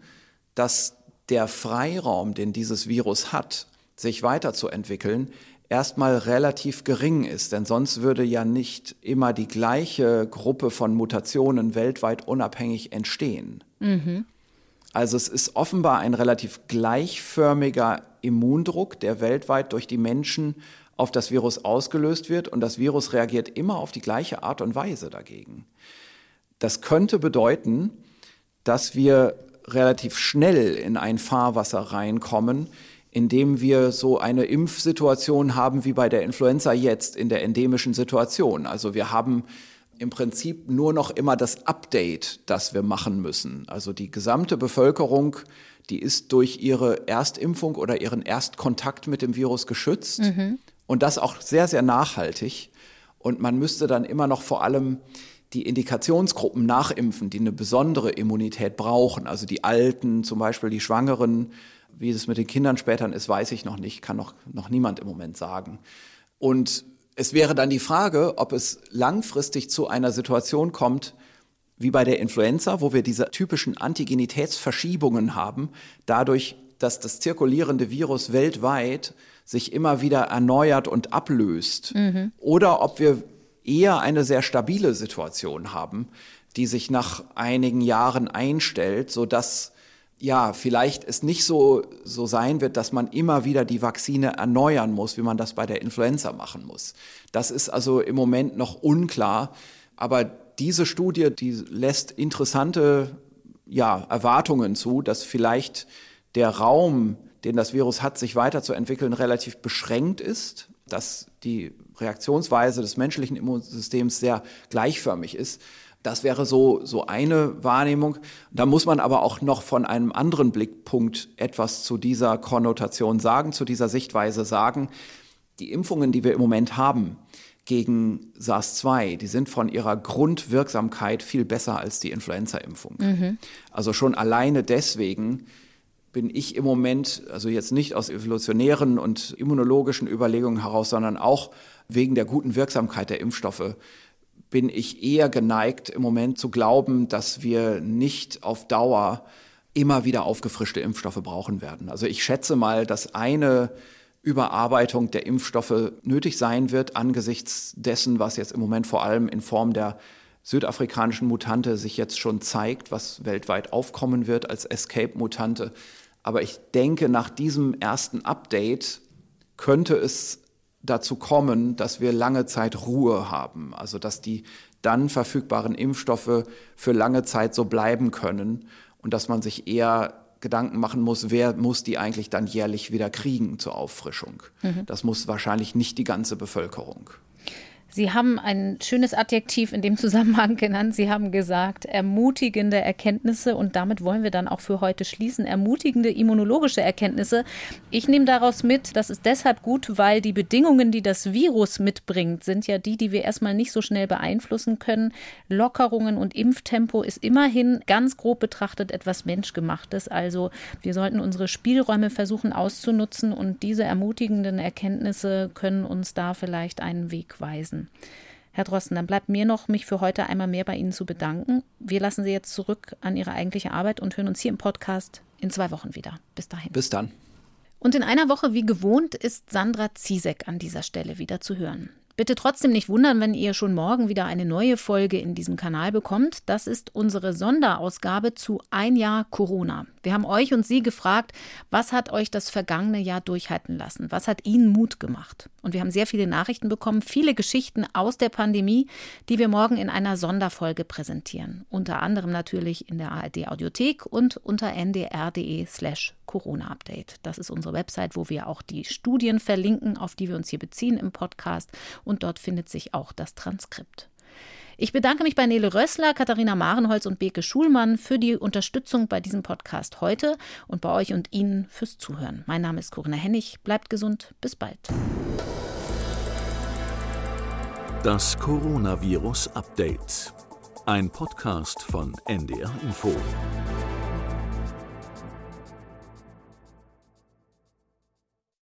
dass der Freiraum, den dieses Virus hat, sich weiterzuentwickeln, erstmal relativ gering ist. Denn sonst würde ja nicht immer die gleiche Gruppe von Mutationen weltweit unabhängig entstehen. Mhm. Also es ist offenbar ein relativ gleichförmiger Immundruck, der weltweit durch die Menschen auf das Virus ausgelöst wird und das Virus reagiert immer auf die gleiche Art und Weise dagegen. Das könnte bedeuten, dass wir relativ schnell in ein Fahrwasser reinkommen, indem wir so eine Impfsituation haben wie bei der Influenza jetzt in der endemischen Situation. Also wir haben im Prinzip nur noch immer das Update, das wir machen müssen. Also die gesamte Bevölkerung, die ist durch ihre Erstimpfung oder ihren Erstkontakt mit dem Virus geschützt mhm. Und das auch sehr, sehr nachhaltig. Und man müsste dann immer noch vor allem die Indikationsgruppen nachimpfen, die eine besondere Immunität brauchen. Also die Alten, zum Beispiel die Schwangeren, wie es mit den Kindern später ist, weiß ich noch nicht, kann noch, noch niemand im Moment sagen. Und es wäre dann die Frage, ob es langfristig zu einer Situation kommt, wie bei der Influenza, wo wir diese typischen Antigenitätsverschiebungen haben, dadurch, dass das zirkulierende Virus weltweit sich immer wieder erneuert und ablöst. Mhm. Oder ob wir eher eine sehr stabile Situation haben, die sich nach einigen Jahren einstellt, so dass ja, vielleicht es nicht so, so sein wird, dass man immer wieder die Vakzine erneuern muss, wie man das bei der Influenza machen muss. Das ist also im Moment noch unklar. Aber diese Studie, die lässt interessante ja, Erwartungen zu, dass vielleicht der Raum, den das Virus hat, sich weiterzuentwickeln, relativ beschränkt ist, dass die Reaktionsweise des menschlichen Immunsystems sehr gleichförmig ist. Das wäre so, so eine Wahrnehmung. Da muss man aber auch noch von einem anderen Blickpunkt etwas zu dieser Konnotation sagen, zu dieser Sichtweise sagen. Die Impfungen, die wir im Moment haben gegen SARS-2, die sind von ihrer Grundwirksamkeit viel besser als die Influenza-Impfung. Mhm. Also schon alleine deswegen bin ich im Moment, also jetzt nicht aus evolutionären und immunologischen Überlegungen heraus, sondern auch wegen der guten Wirksamkeit der Impfstoffe bin ich eher geneigt, im Moment zu glauben, dass wir nicht auf Dauer immer wieder aufgefrischte Impfstoffe brauchen werden. Also ich schätze mal, dass eine Überarbeitung der Impfstoffe nötig sein wird angesichts dessen, was jetzt im Moment vor allem in Form der südafrikanischen Mutante sich jetzt schon zeigt, was weltweit aufkommen wird als Escape-Mutante. Aber ich denke, nach diesem ersten Update könnte es dazu kommen, dass wir lange Zeit Ruhe haben, also dass die dann verfügbaren Impfstoffe für lange Zeit so bleiben können und dass man sich eher Gedanken machen muss, wer muss die eigentlich dann jährlich wieder kriegen zur Auffrischung. Mhm. Das muss wahrscheinlich nicht die ganze Bevölkerung. Sie haben ein schönes Adjektiv in dem Zusammenhang genannt. Sie haben gesagt, ermutigende Erkenntnisse und damit wollen wir dann auch für heute schließen. Ermutigende immunologische Erkenntnisse. Ich nehme daraus mit, das ist deshalb gut, weil die Bedingungen, die das Virus mitbringt, sind ja die, die wir erstmal nicht so schnell beeinflussen können. Lockerungen und Impftempo ist immerhin ganz grob betrachtet etwas Menschgemachtes. Also wir sollten unsere Spielräume versuchen auszunutzen und diese ermutigenden Erkenntnisse können uns da vielleicht einen Weg weisen lassen. Herr Drosten, dann bleibt mir noch, mich für heute einmal mehr bei Ihnen zu bedanken. Wir lassen Sie jetzt zurück an Ihre eigentliche Arbeit und hören uns hier im Podcast in zwei Wochen wieder. Bis dahin. Bis dann. Und in einer Woche wie gewohnt ist Sandra Ziesek an dieser Stelle wieder zu hören. Bitte trotzdem nicht wundern, wenn ihr schon morgen wieder eine neue Folge in diesem Kanal bekommt. Das ist unsere Sonderausgabe zu Ein Jahr Corona. Wir haben euch und Sie gefragt, was hat euch das vergangene Jahr durchhalten lassen? Was hat Ihnen Mut gemacht? Und wir haben sehr viele Nachrichten bekommen, viele Geschichten aus der Pandemie, die wir morgen in einer Sonderfolge präsentieren. Unter anderem natürlich in der ARD Audiothek und unter ndr.de slash Corona-Update. Das ist unsere Website, wo wir auch die Studien verlinken, auf die wir uns hier beziehen im Podcast. Und dort findet sich auch das Transkript. Ich bedanke mich bei Nele Rössler, Katharina Marenholz und Beke Schulmann für die Unterstützung bei diesem Podcast heute und bei euch und Ihnen fürs Zuhören. Mein Name ist Corinna Hennig. Bleibt gesund. Bis bald. Das Coronavirus Update. Ein Podcast von NDR Info.